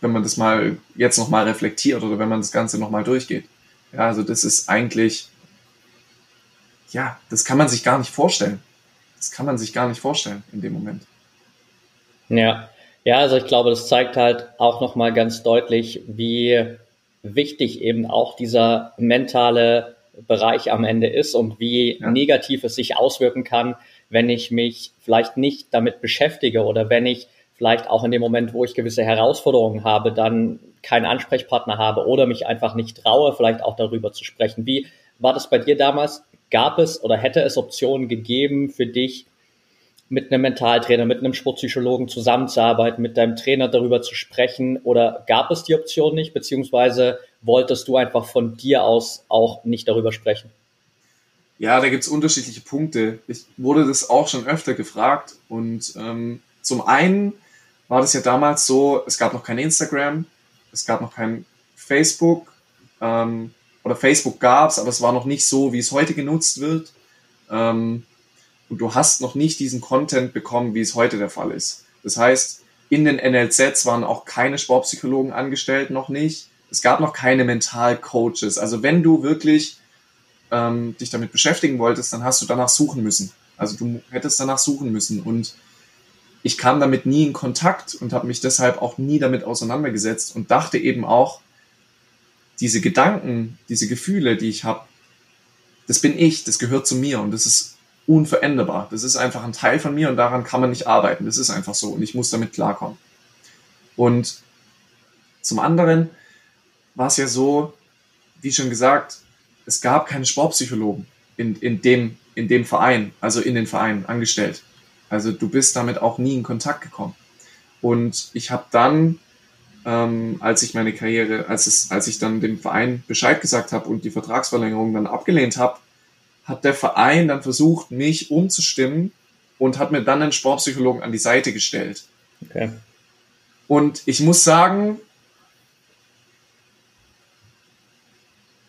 wenn man das mal jetzt nochmal reflektiert oder wenn man das Ganze nochmal durchgeht. Ja, also das ist eigentlich, ja, das kann man sich gar nicht vorstellen das kann man sich gar nicht vorstellen in dem Moment. Ja, ja, also ich glaube, das zeigt halt auch nochmal ganz deutlich, wie wichtig eben auch dieser mentale Bereich am Ende ist und wie ja. negativ es sich auswirken kann, wenn ich mich vielleicht nicht damit beschäftige oder wenn ich vielleicht auch in dem Moment, wo ich gewisse Herausforderungen habe, dann keinen Ansprechpartner habe oder mich einfach nicht traue, vielleicht auch darüber zu sprechen. Wie war das bei dir damals? Gab es oder hätte es Optionen gegeben für dich, mit einem Mentaltrainer, mit einem Sportpsychologen zusammenzuarbeiten, mit deinem Trainer darüber zu sprechen? Oder gab es die Option nicht, beziehungsweise wolltest du einfach von dir aus auch nicht darüber sprechen? Ja, da gibt es unterschiedliche Punkte. Ich wurde das auch schon öfter gefragt. Und ähm, zum einen war das ja damals so, es gab noch kein Instagram, es gab noch kein Facebook. Ähm, oder Facebook gab es, aber es war noch nicht so, wie es heute genutzt wird. Ähm, und du hast noch nicht diesen Content bekommen, wie es heute der Fall ist. Das heißt, in den NLZs waren auch keine Sportpsychologen angestellt, noch nicht. Es gab noch keine Mentalcoaches. Also wenn du wirklich ähm, dich damit beschäftigen wolltest, dann hast du danach suchen müssen. Also du hättest danach suchen müssen. Und ich kam damit nie in Kontakt und habe mich deshalb auch nie damit auseinandergesetzt und dachte eben auch, diese Gedanken, diese Gefühle, die ich habe, das bin ich, das gehört zu mir und das ist unveränderbar. Das ist einfach ein Teil von mir und daran kann man nicht arbeiten. Das ist einfach so und ich muss damit klarkommen. Und zum anderen war es ja so, wie schon gesagt, es gab keine Sportpsychologen. in, in, dem, in dem Verein, also in den Verein angestellt. Also du bist damit auch nie in Kontakt gekommen. Und ich habe dann, ähm, als ich meine Karriere, als, es, als ich dann dem Verein Bescheid gesagt habe und die Vertragsverlängerung dann abgelehnt habe, hat der Verein dann versucht, mich umzustimmen und hat mir dann einen Sportpsychologen an die Seite gestellt. Okay. Und ich muss sagen,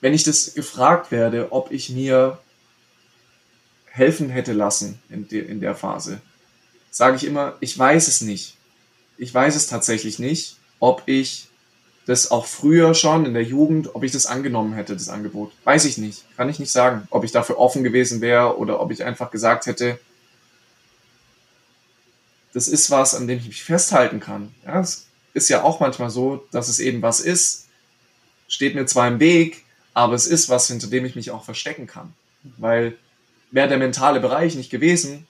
wenn ich das gefragt werde, ob ich mir helfen hätte lassen in, de, in der Phase, sage ich immer, ich weiß es nicht. Ich weiß es tatsächlich nicht, ob ich das auch früher schon in der Jugend, ob ich das angenommen hätte, das Angebot. Weiß ich nicht. Kann ich nicht sagen, ob ich dafür offen gewesen wäre oder ob ich einfach gesagt hätte, das ist was, an dem ich mich festhalten kann. Ja, es ist ja auch manchmal so, dass es eben was ist, steht mir zwar im Weg, aber es ist was, hinter dem ich mich auch verstecken kann. Weil wäre der mentale Bereich nicht gewesen,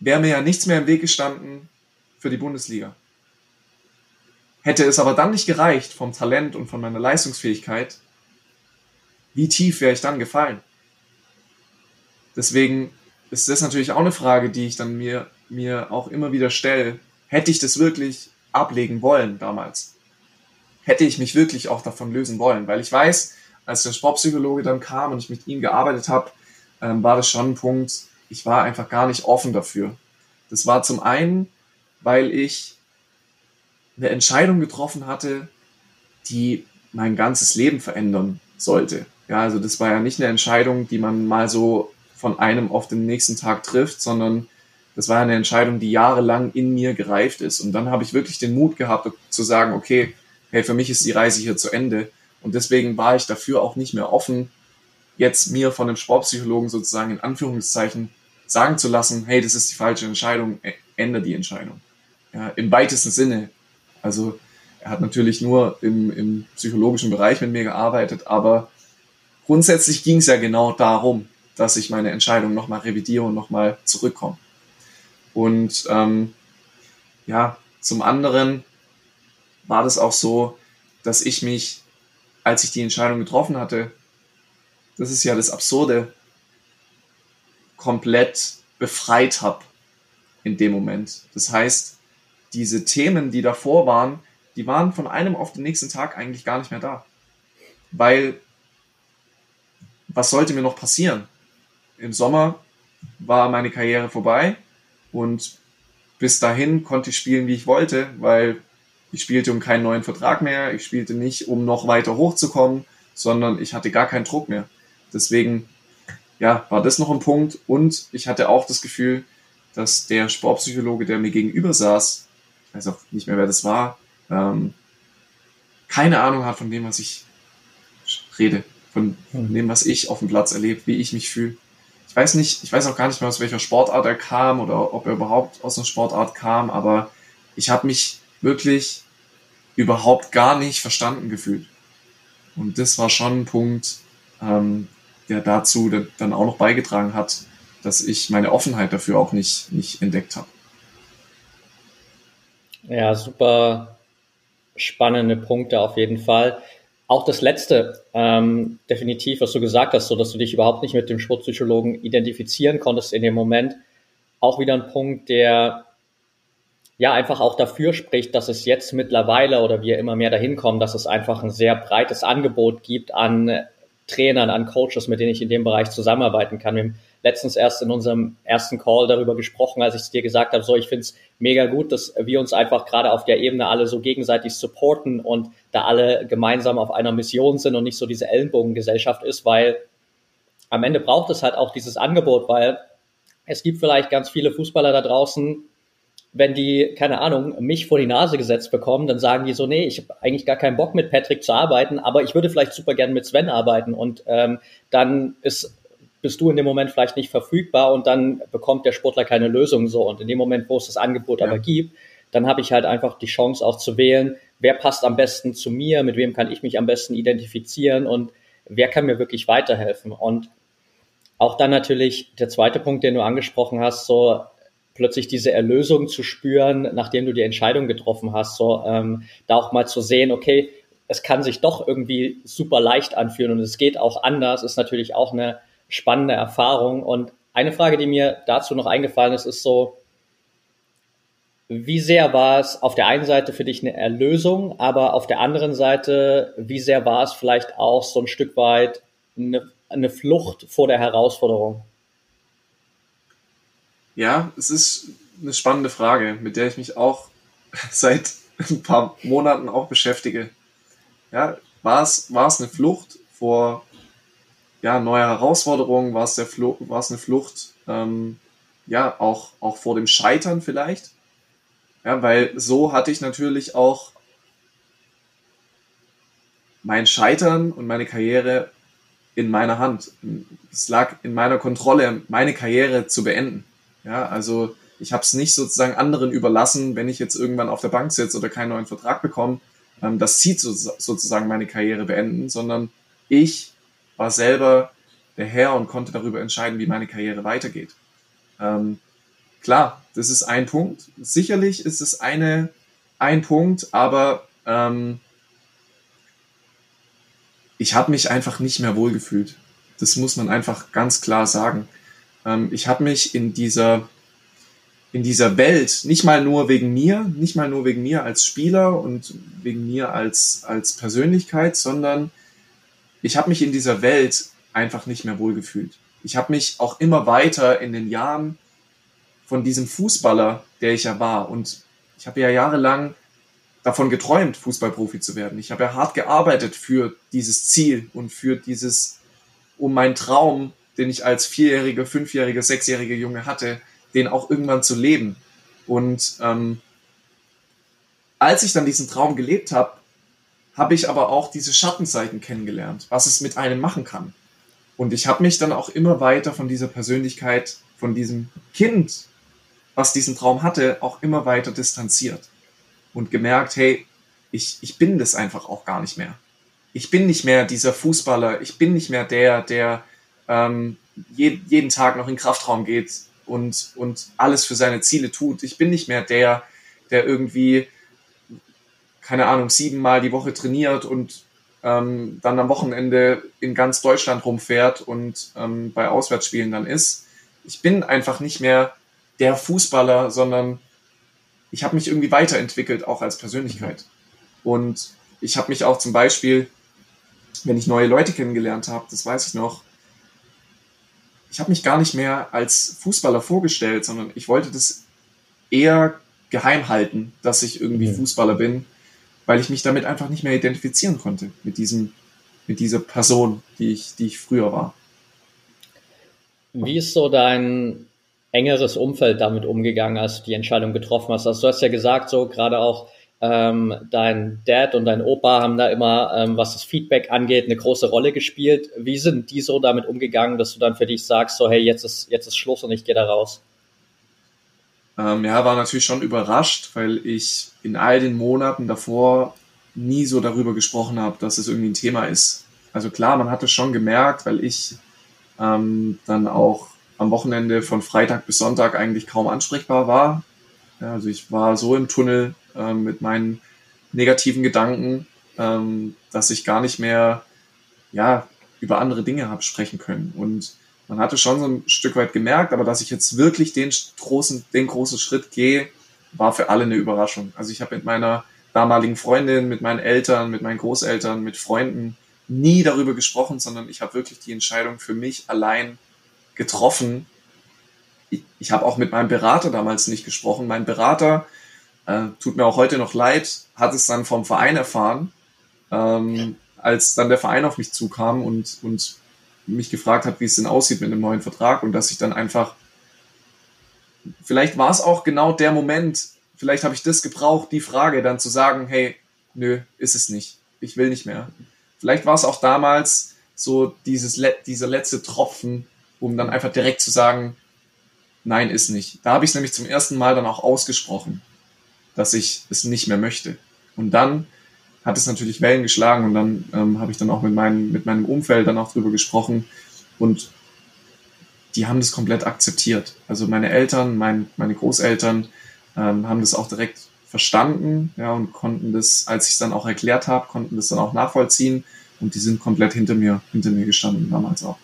wäre mir ja nichts mehr im Weg gestanden für die Bundesliga. Hätte es aber dann nicht gereicht vom Talent und von meiner Leistungsfähigkeit, wie tief wäre ich dann gefallen? Deswegen ist das natürlich auch eine Frage, die ich dann mir, mir auch immer wieder stelle. Hätte ich das wirklich ablegen wollen damals? Hätte ich mich wirklich auch davon lösen wollen? Weil ich weiß, als der Sportpsychologe dann kam und ich mit ihm gearbeitet habe, ähm, war das schon ein Punkt, ich war einfach gar nicht offen dafür. Das war zum einen, weil ich eine Entscheidung getroffen hatte, die mein ganzes Leben verändern sollte. Ja, also das war ja nicht eine Entscheidung, die man mal so von einem auf den nächsten Tag trifft, sondern das war eine Entscheidung, die jahrelang in mir gereift ist. Und dann habe ich wirklich den Mut gehabt, zu sagen, okay, hey, für mich ist die Reise hier zu Ende. Und deswegen war ich dafür auch nicht mehr offen, jetzt mir von einem Sportpsychologen sozusagen in Anführungszeichen sagen zu lassen, hey, das ist die falsche Entscheidung, ändere die Entscheidung. Ja, Im weitesten Sinne. Also er hat natürlich nur im, im psychologischen Bereich mit mir gearbeitet, aber grundsätzlich ging es ja genau darum, dass ich meine Entscheidung nochmal revidiere und nochmal zurückkomme. Und ähm, ja, zum anderen war das auch so, dass ich mich, als ich die Entscheidung getroffen hatte, das ist ja das Absurde, komplett befreit habe in dem Moment. Das heißt, diese Themen, die davor waren, die waren von einem auf den nächsten Tag eigentlich gar nicht mehr da. Weil, was sollte mir noch passieren? Im Sommer war meine Karriere vorbei und bis dahin konnte ich spielen, wie ich wollte, weil ich spielte um keinen neuen Vertrag mehr, ich spielte nicht, um noch weiter hochzukommen, sondern ich hatte gar keinen Druck mehr. Deswegen ja, war das noch ein Punkt. Und ich hatte auch das Gefühl, dass der Sportpsychologe, der mir gegenüber saß, weiß auch nicht mehr, wer das war, ähm, keine Ahnung hat von dem, was ich rede, von hm. dem, was ich auf dem Platz erlebe, wie ich mich fühle. Ich weiß nicht, ich weiß auch gar nicht mehr, aus welcher Sportart er kam oder ob er überhaupt aus einer Sportart kam, aber ich habe mich wirklich überhaupt gar nicht verstanden gefühlt. Und das war schon ein Punkt, ähm, der dazu dann auch noch beigetragen hat, dass ich meine Offenheit dafür auch nicht, nicht entdeckt habe. Ja, super spannende Punkte auf jeden Fall. Auch das letzte, ähm, definitiv, was du gesagt hast, so dass du dich überhaupt nicht mit dem Sportpsychologen identifizieren konntest in dem Moment, auch wieder ein Punkt, der ja einfach auch dafür spricht, dass es jetzt mittlerweile oder wir immer mehr dahin kommen, dass es einfach ein sehr breites Angebot gibt an Trainern, an Coaches, mit denen ich in dem Bereich zusammenarbeiten kann. Wir letztens erst in unserem ersten Call darüber gesprochen, als ich es dir gesagt habe, so ich finde es mega gut, dass wir uns einfach gerade auf der Ebene alle so gegenseitig supporten und da alle gemeinsam auf einer Mission sind und nicht so diese Ellenbogengesellschaft ist, weil am Ende braucht es halt auch dieses Angebot, weil es gibt vielleicht ganz viele Fußballer da draußen, wenn die, keine Ahnung, mich vor die Nase gesetzt bekommen, dann sagen die so, nee, ich habe eigentlich gar keinen Bock mit Patrick zu arbeiten, aber ich würde vielleicht super gern mit Sven arbeiten und ähm, dann ist bist du in dem Moment vielleicht nicht verfügbar und dann bekommt der Sportler keine Lösung so. Und in dem Moment, wo es das Angebot ja. aber gibt, dann habe ich halt einfach die Chance auch zu wählen, wer passt am besten zu mir, mit wem kann ich mich am besten identifizieren und wer kann mir wirklich weiterhelfen. Und auch dann natürlich der zweite Punkt, den du angesprochen hast, so plötzlich diese Erlösung zu spüren, nachdem du die Entscheidung getroffen hast, so ähm, da auch mal zu sehen, okay, es kann sich doch irgendwie super leicht anfühlen und es geht auch anders, ist natürlich auch eine spannende Erfahrung. Und eine Frage, die mir dazu noch eingefallen ist, ist so, wie sehr war es auf der einen Seite für dich eine Erlösung, aber auf der anderen Seite, wie sehr war es vielleicht auch so ein Stück weit eine, eine Flucht vor der Herausforderung? Ja, es ist eine spannende Frage, mit der ich mich auch seit ein paar Monaten auch beschäftige. Ja, war es, war es eine Flucht vor ja, neue Herausforderungen? War es, der Fluch, war es eine Flucht ähm, ja, auch, auch vor dem Scheitern vielleicht? Ja, weil so hatte ich natürlich auch mein Scheitern und meine Karriere in meiner Hand. Es lag in meiner Kontrolle, meine Karriere zu beenden. Ja, also ich habe es nicht sozusagen anderen überlassen, wenn ich jetzt irgendwann auf der Bank sitze oder keinen neuen Vertrag bekomme, ähm, das zieht so, sozusagen meine Karriere beenden, sondern ich war selber der Herr und konnte darüber entscheiden, wie meine Karriere weitergeht. Ähm, klar, das ist ein Punkt. Sicherlich ist es eine, ein Punkt, aber ähm, ich habe mich einfach nicht mehr wohlgefühlt. Das muss man einfach ganz klar sagen. Ähm, ich habe mich in dieser in dieser Welt, nicht mal nur wegen mir, nicht mal nur wegen mir als Spieler und wegen mir als, als Persönlichkeit, sondern ich habe mich in dieser Welt einfach nicht mehr wohlgefühlt. Ich habe mich auch immer weiter in den Jahren von diesem Fußballer, der ich ja war, und ich habe ja jahrelang davon geträumt, Fußballprofi zu werden. Ich habe ja hart gearbeitet für dieses Ziel und für dieses, um meinen Traum, den ich als vierjähriger, fünfjähriger, sechsjähriger Junge hatte, den auch irgendwann zu leben. Und ähm, als ich dann diesen Traum gelebt habe, habe ich aber auch diese Schattenseiten kennengelernt, was es mit einem machen kann. Und ich habe mich dann auch immer weiter von dieser Persönlichkeit, von diesem Kind, was diesen Traum hatte, auch immer weiter distanziert. Und gemerkt, hey, ich, ich bin das einfach auch gar nicht mehr. Ich bin nicht mehr dieser Fußballer, ich bin nicht mehr der, der ähm, je, jeden Tag noch in Kraftraum geht, und, und alles für seine Ziele tut. Ich bin nicht mehr der, der irgendwie, keine Ahnung, siebenmal die Woche trainiert und ähm, dann am Wochenende in ganz Deutschland rumfährt und ähm, bei Auswärtsspielen dann ist. Ich bin einfach nicht mehr der Fußballer, sondern ich habe mich irgendwie weiterentwickelt, auch als Persönlichkeit. Und ich habe mich auch zum Beispiel, wenn ich neue Leute kennengelernt habe, das weiß ich noch, ich habe mich gar nicht mehr als Fußballer vorgestellt, sondern ich wollte das eher geheim halten, dass ich irgendwie mhm. Fußballer bin, weil ich mich damit einfach nicht mehr identifizieren konnte mit diesem, mit dieser Person, die ich, die ich früher war. Wie ist so dein engeres Umfeld damit umgegangen, als du die Entscheidung getroffen hast? Also du hast ja gesagt, so gerade auch ähm, dein Dad und dein Opa haben da immer, ähm, was das Feedback angeht, eine große Rolle gespielt. Wie sind die so damit umgegangen, dass du dann für dich sagst, so hey, jetzt ist, jetzt ist Schluss und ich gehe da raus? Ähm, ja, war natürlich schon überrascht, weil ich in all den Monaten davor nie so darüber gesprochen habe, dass es irgendwie ein Thema ist. Also klar, man hat es schon gemerkt, weil ich ähm, dann auch am Wochenende von Freitag bis Sonntag eigentlich kaum ansprechbar war. Ja, also ich war so im Tunnel, ähm, mit meinen negativen Gedanken, ähm, dass ich gar nicht mehr ja, über andere Dinge habe sprechen können. Und man hatte schon so ein Stück weit gemerkt, aber dass ich jetzt wirklich den großen, den großen Schritt gehe, war für alle eine Überraschung. Also ich habe mit meiner damaligen Freundin, mit meinen Eltern, mit meinen Großeltern, mit Freunden nie darüber gesprochen, sondern ich habe wirklich die Entscheidung für mich allein getroffen. Ich, ich habe auch mit meinem Berater damals nicht gesprochen. Mein Berater äh, tut mir auch heute noch leid, hat es dann vom Verein erfahren, ähm, als dann der Verein auf mich zukam und, und mich gefragt hat, wie es denn aussieht mit einem neuen Vertrag und dass ich dann einfach, vielleicht war es auch genau der Moment, vielleicht habe ich das gebraucht, die Frage dann zu sagen, hey, nö, ist es nicht, ich will nicht mehr. Vielleicht war es auch damals so dieses, dieser letzte Tropfen, um dann einfach direkt zu sagen, nein, ist nicht. Da habe ich es nämlich zum ersten Mal dann auch ausgesprochen dass ich es nicht mehr möchte. Und dann hat es natürlich Wellen geschlagen und dann ähm, habe ich dann auch mit, meinem mit meinem Umfeld dann auch drüber gesprochen und die haben das komplett akzeptiert. Also meine Eltern, mein, meine Großeltern ähm, haben das auch direkt verstanden, ja, und konnten das, als ich es dann auch erklärt habe, konnten das dann auch nachvollziehen und die sind komplett hinter mir, hinter mir gestanden damals auch.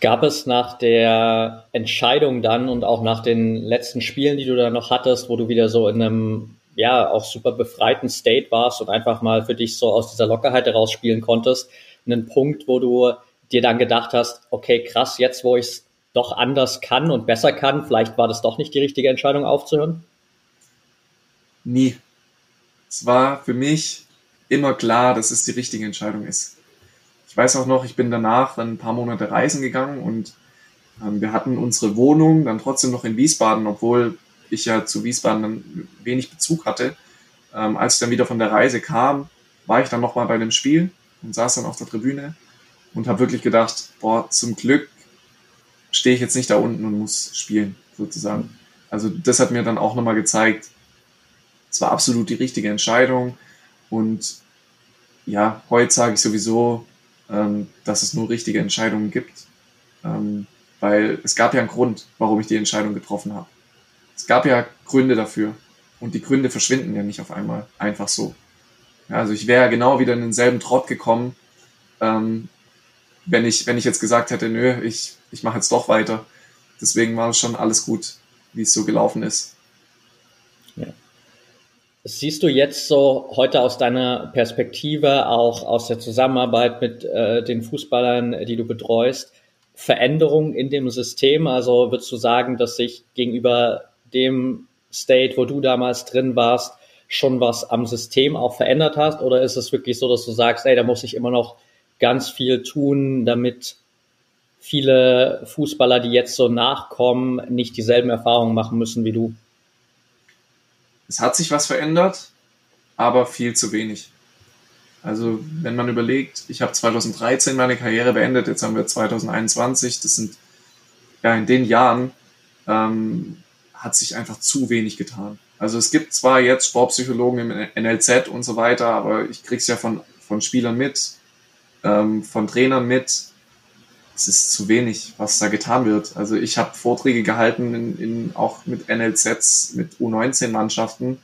Gab es nach der Entscheidung dann und auch nach den letzten Spielen, die du da noch hattest, wo du wieder so in einem ja auch super befreiten State warst und einfach mal für dich so aus dieser Lockerheit heraus spielen konntest, einen Punkt, wo du dir dann gedacht hast, okay, krass, jetzt wo ich es doch anders kann und besser kann, vielleicht war das doch nicht die richtige Entscheidung aufzuhören? Nie. Es war für mich immer klar, dass es die richtige Entscheidung ist. Ich weiß auch noch, ich bin danach dann ein paar Monate reisen gegangen und ähm, wir hatten unsere Wohnung dann trotzdem noch in Wiesbaden, obwohl ich ja zu Wiesbaden wenig Bezug hatte. Ähm, als ich dann wieder von der Reise kam, war ich dann nochmal bei dem Spiel und saß dann auf der Tribüne und habe wirklich gedacht, boah, zum Glück stehe ich jetzt nicht da unten und muss spielen, sozusagen. Also das hat mir dann auch nochmal gezeigt, es war absolut die richtige Entscheidung. Und ja, heute sage ich sowieso, ähm, dass es nur richtige Entscheidungen gibt. Ähm, weil es gab ja einen Grund, warum ich die Entscheidung getroffen habe. Es gab ja Gründe dafür. Und die Gründe verschwinden ja nicht auf einmal einfach so. Ja, also ich wäre genau wieder in denselben Trott gekommen, ähm, wenn ich, wenn ich jetzt gesagt hätte, nö, ich, ich mache jetzt doch weiter. Deswegen war schon alles gut, wie es so gelaufen ist. Ja. Siehst du jetzt so heute aus deiner Perspektive, auch aus der Zusammenarbeit mit äh, den Fußballern, die du betreust, Veränderungen in dem System? Also würdest du sagen, dass sich gegenüber dem State, wo du damals drin warst, schon was am System auch verändert hast? Oder ist es wirklich so, dass du sagst, ey, da muss ich immer noch ganz viel tun, damit viele Fußballer, die jetzt so nachkommen, nicht dieselben Erfahrungen machen müssen wie du? Es hat sich was verändert, aber viel zu wenig. Also wenn man überlegt, ich habe 2013 meine Karriere beendet, jetzt haben wir 2021, das sind ja in den Jahren ähm, hat sich einfach zu wenig getan. Also es gibt zwar jetzt Sportpsychologen im NLZ und so weiter, aber ich krieg's ja von, von Spielern mit, ähm, von Trainern mit. Es ist zu wenig, was da getan wird. Also ich habe Vorträge gehalten, in, in, auch mit NLZs, mit U19-Mannschaften.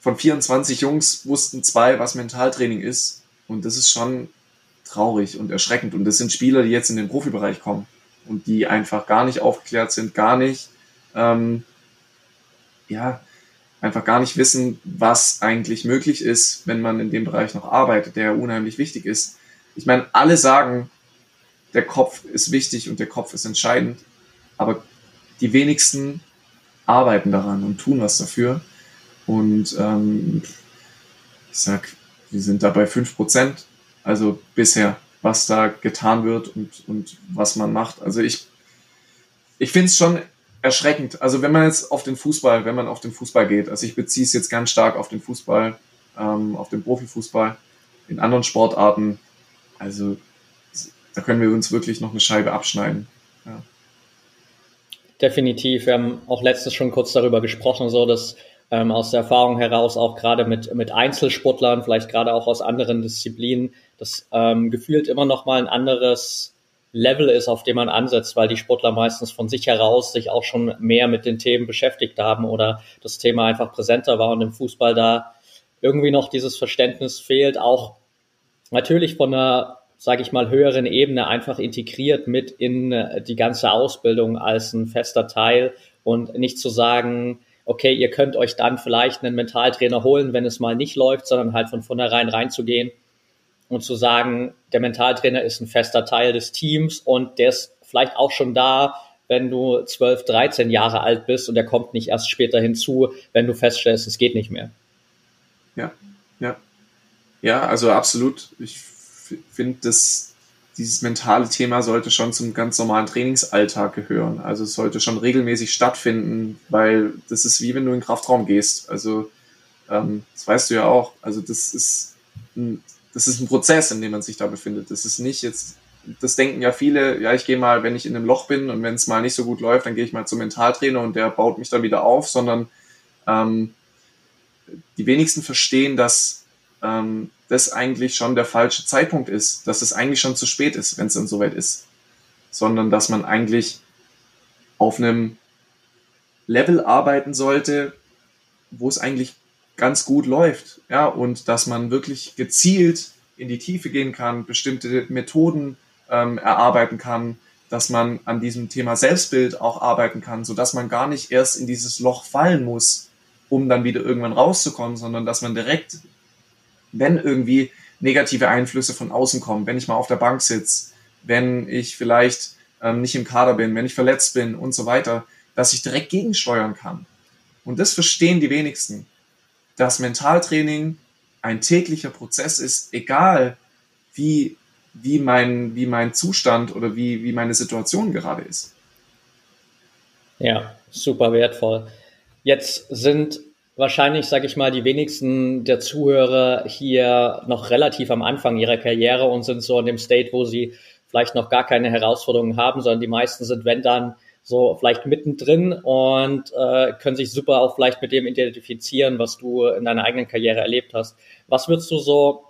Von 24 Jungs wussten zwei, was Mentaltraining ist. Und das ist schon traurig und erschreckend. Und das sind Spieler, die jetzt in den Profibereich kommen und die einfach gar nicht aufgeklärt sind, gar nicht, ähm, ja, einfach gar nicht wissen, was eigentlich möglich ist, wenn man in dem Bereich noch arbeitet, der unheimlich wichtig ist. Ich meine, alle sagen, der Kopf ist wichtig und der Kopf ist entscheidend, aber die wenigsten arbeiten daran und tun was dafür. Und ähm, ich sag, wir sind da bei 5%, also bisher, was da getan wird und, und was man macht. Also ich, ich finde es schon erschreckend. Also wenn man jetzt auf den Fußball, wenn man auf den Fußball geht, also ich beziehe es jetzt ganz stark auf den Fußball, ähm, auf den Profifußball, in anderen Sportarten, also da können wir uns wirklich noch eine Scheibe abschneiden. Ja. Definitiv. Wir haben auch letztes schon kurz darüber gesprochen, so dass ähm, aus der Erfahrung heraus auch gerade mit, mit Einzelsportlern, vielleicht gerade auch aus anderen Disziplinen, das ähm, gefühlt immer noch mal ein anderes Level ist, auf dem man ansetzt, weil die Sportler meistens von sich heraus sich auch schon mehr mit den Themen beschäftigt haben oder das Thema einfach präsenter war und im Fußball da irgendwie noch dieses Verständnis fehlt, auch natürlich von einer, sage ich mal, höheren Ebene einfach integriert mit in äh, die ganze Ausbildung als ein fester Teil und nicht zu sagen, okay, ihr könnt euch dann vielleicht einen Mentaltrainer holen, wenn es mal nicht läuft, sondern halt von vornherein reinzugehen und zu sagen, der Mentaltrainer ist ein fester Teil des Teams und der ist vielleicht auch schon da, wenn du 12, 13 Jahre alt bist und der kommt nicht erst später hinzu, wenn du feststellst, es geht nicht mehr. Ja, ja. Ja, also absolut. Ich finde, dass dieses mentale Thema sollte schon zum ganz normalen Trainingsalltag gehören. Also es sollte schon regelmäßig stattfinden, weil das ist wie wenn du in den Kraftraum gehst. Also ähm, das weißt du ja auch. Also das ist ein das ist ein Prozess, in dem man sich da befindet. Das ist nicht jetzt, das denken ja viele, ja, ich gehe mal, wenn ich in einem Loch bin und wenn es mal nicht so gut läuft, dann gehe ich mal zum Mentaltrainer und der baut mich dann wieder auf, sondern ähm, die wenigsten verstehen, dass ähm, das eigentlich schon der falsche Zeitpunkt ist, dass es eigentlich schon zu spät ist, wenn es dann soweit ist, sondern dass man eigentlich auf einem Level arbeiten sollte, wo es eigentlich ganz gut läuft. Ja, und dass man wirklich gezielt in die Tiefe gehen kann, bestimmte Methoden ähm, erarbeiten kann, dass man an diesem Thema Selbstbild auch arbeiten kann, so dass man gar nicht erst in dieses Loch fallen muss, um dann wieder irgendwann rauszukommen, sondern dass man direkt, wenn irgendwie negative Einflüsse von außen kommen, wenn ich mal auf der Bank sitze, wenn ich vielleicht ähm, nicht im Kader bin, wenn ich verletzt bin und so weiter, dass ich direkt gegensteuern kann. Und das verstehen die wenigsten, dass Mentaltraining ein täglicher Prozess ist, egal wie wie mein, wie mein Zustand oder wie, wie meine Situation gerade ist. Ja, super wertvoll. Jetzt sind wahrscheinlich, sage ich mal, die wenigsten der Zuhörer hier noch relativ am Anfang ihrer Karriere und sind so in dem State, wo sie vielleicht noch gar keine Herausforderungen haben, sondern die meisten sind, wenn dann, so vielleicht mittendrin und äh, können sich super auch vielleicht mit dem identifizieren, was du in deiner eigenen Karriere erlebt hast. Was würdest du so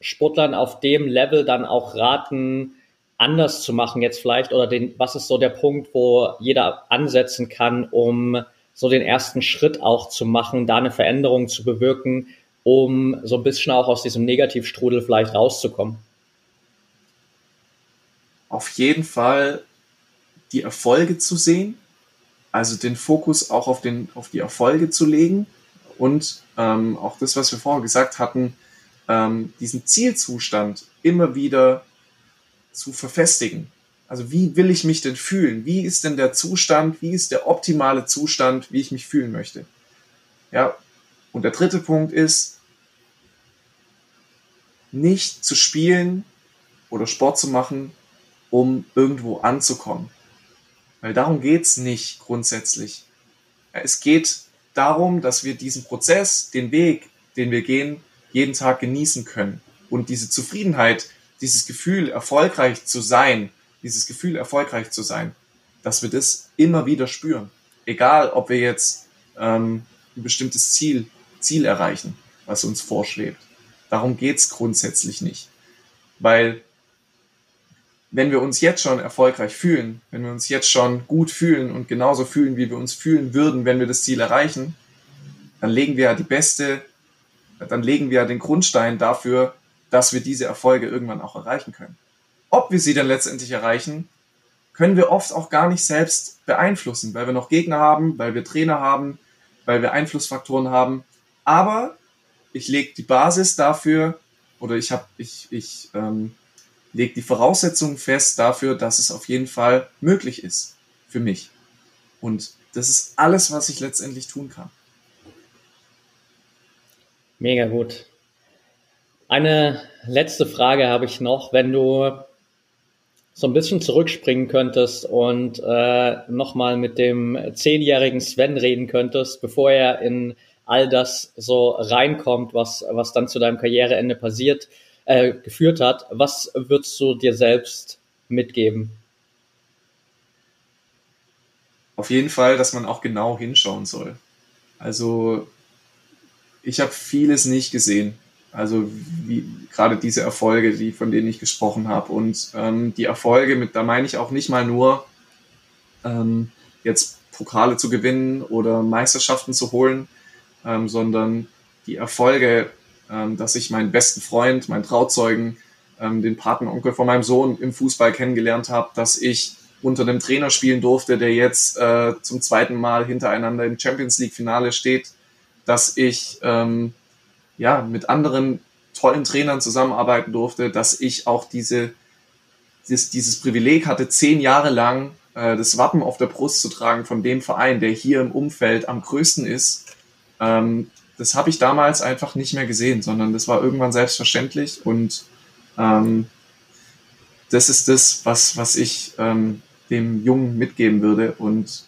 Sportlern auf dem Level dann auch raten, anders zu machen jetzt vielleicht? Oder den, was ist so der Punkt, wo jeder ansetzen kann, um so den ersten Schritt auch zu machen, da eine Veränderung zu bewirken, um so ein bisschen auch aus diesem Negativstrudel vielleicht rauszukommen? Auf jeden Fall die Erfolge zu sehen, also den Fokus auch auf, den, auf die Erfolge zu legen und ähm, auch das, was wir vorher gesagt hatten, ähm, diesen Zielzustand immer wieder zu verfestigen. Also wie will ich mich denn fühlen? Wie ist denn der Zustand? Wie ist der optimale Zustand, wie ich mich fühlen möchte? Ja. Und der dritte Punkt ist, nicht zu spielen oder Sport zu machen, um irgendwo anzukommen. Weil darum geht's nicht grundsätzlich. Es geht darum, dass wir diesen Prozess, den Weg, den wir gehen, jeden Tag genießen können. Und diese Zufriedenheit, dieses Gefühl, erfolgreich zu sein, dieses Gefühl, erfolgreich zu sein, dass wir das immer wieder spüren. Egal, ob wir jetzt ähm, ein bestimmtes Ziel, Ziel erreichen, was uns vorschwebt. Darum geht's grundsätzlich nicht. Weil wenn wir uns jetzt schon erfolgreich fühlen, wenn wir uns jetzt schon gut fühlen und genauso fühlen, wie wir uns fühlen würden, wenn wir das Ziel erreichen, dann legen wir ja die beste dann legen wir den Grundstein dafür, dass wir diese Erfolge irgendwann auch erreichen können. Ob wir sie dann letztendlich erreichen, können wir oft auch gar nicht selbst beeinflussen, weil wir noch Gegner haben, weil wir Trainer haben, weil wir Einflussfaktoren haben. Aber ich lege die Basis dafür oder ich habe ich ich ähm, lege die Voraussetzungen fest dafür, dass es auf jeden Fall möglich ist für mich. Und das ist alles, was ich letztendlich tun kann. Mega gut. Eine letzte Frage habe ich noch. Wenn du so ein bisschen zurückspringen könntest und äh, nochmal mit dem zehnjährigen Sven reden könntest, bevor er in all das so reinkommt, was, was dann zu deinem Karriereende passiert, äh, geführt hat, was würdest du dir selbst mitgeben? Auf jeden Fall, dass man auch genau hinschauen soll. Also ich habe vieles nicht gesehen. Also wie gerade diese Erfolge, die von denen ich gesprochen habe. Und ähm, die Erfolge, mit da meine ich auch nicht mal nur ähm, jetzt Pokale zu gewinnen oder Meisterschaften zu holen, ähm, sondern die Erfolge, dass ich meinen besten Freund, meinen Trauzeugen, ähm, den Patenonkel von meinem Sohn im Fußball kennengelernt habe, dass ich unter dem Trainer spielen durfte, der jetzt äh, zum zweiten Mal hintereinander im Champions League Finale steht dass ich ähm, ja mit anderen tollen Trainern zusammenarbeiten durfte, dass ich auch diese, dieses, dieses Privileg hatte, zehn Jahre lang äh, das Wappen auf der Brust zu tragen von dem Verein, der hier im Umfeld am größten ist. Ähm, das habe ich damals einfach nicht mehr gesehen, sondern das war irgendwann selbstverständlich und ähm, das ist das, was, was ich ähm, dem Jungen mitgeben würde und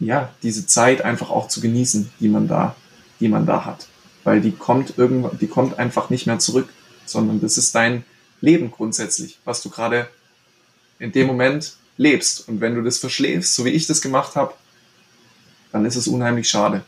ja, diese Zeit einfach auch zu genießen, die man da, die man da hat. Weil die kommt irgendwann, die kommt einfach nicht mehr zurück, sondern das ist dein Leben grundsätzlich, was du gerade in dem Moment lebst. Und wenn du das verschläfst, so wie ich das gemacht habe, dann ist es unheimlich schade.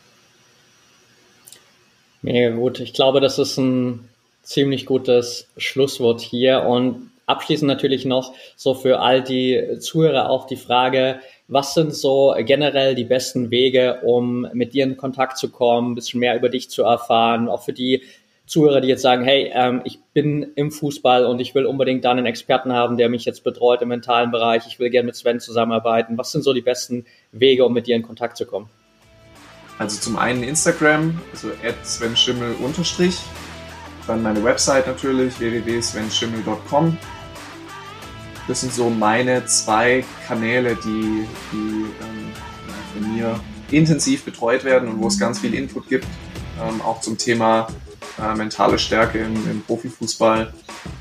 Mega gut. Ich glaube, das ist ein ziemlich gutes Schlusswort hier. Und abschließend natürlich noch so für all die Zuhörer auch die Frage, was sind so generell die besten Wege, um mit dir in Kontakt zu kommen, ein bisschen mehr über dich zu erfahren, auch für die Zuhörer, die jetzt sagen, hey, ähm, ich bin im Fußball und ich will unbedingt da einen Experten haben, der mich jetzt betreut im mentalen Bereich, ich will gerne mit Sven zusammenarbeiten. Was sind so die besten Wege, um mit dir in Kontakt zu kommen? Also zum einen Instagram, also Sven Schimmel unterstrich, dann meine Website natürlich, www.svenschimmel.com. Das sind so meine zwei Kanäle, die, die ähm, von mir intensiv betreut werden und wo es ganz viel Input gibt, ähm, auch zum Thema äh, mentale Stärke im, im Profifußball.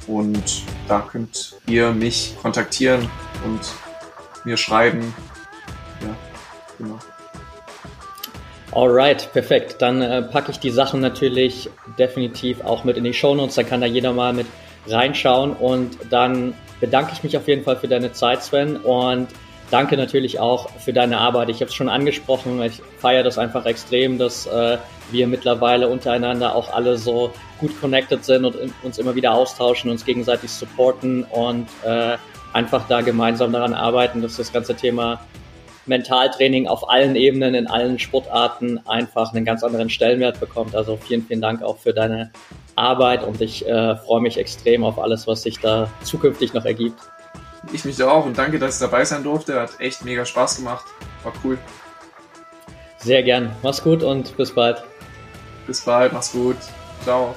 Und da könnt ihr mich kontaktieren und mir schreiben. Ja, genau. Alright, perfekt. Dann äh, packe ich die Sachen natürlich definitiv auch mit in die Shownotes. Da kann da jeder mal mit reinschauen. Und dann bedanke ich mich auf jeden Fall für deine Zeit, Sven. Und danke natürlich auch für deine Arbeit. Ich habe es schon angesprochen. Ich feiere das einfach extrem, dass äh, wir mittlerweile untereinander auch alle so gut connected sind und uns immer wieder austauschen, uns gegenseitig supporten und äh, einfach da gemeinsam daran arbeiten, dass das ganze Thema Mentaltraining auf allen Ebenen, in allen Sportarten einfach einen ganz anderen Stellenwert bekommt. Also vielen, vielen Dank auch für deine Arbeit und ich äh, freue mich extrem auf alles, was sich da zukünftig noch ergibt. Ich mich auch und danke, dass ich dabei sein durfte. Hat echt mega Spaß gemacht. War cool. Sehr gern. Mach's gut und bis bald. Bis bald, mach's gut. Ciao.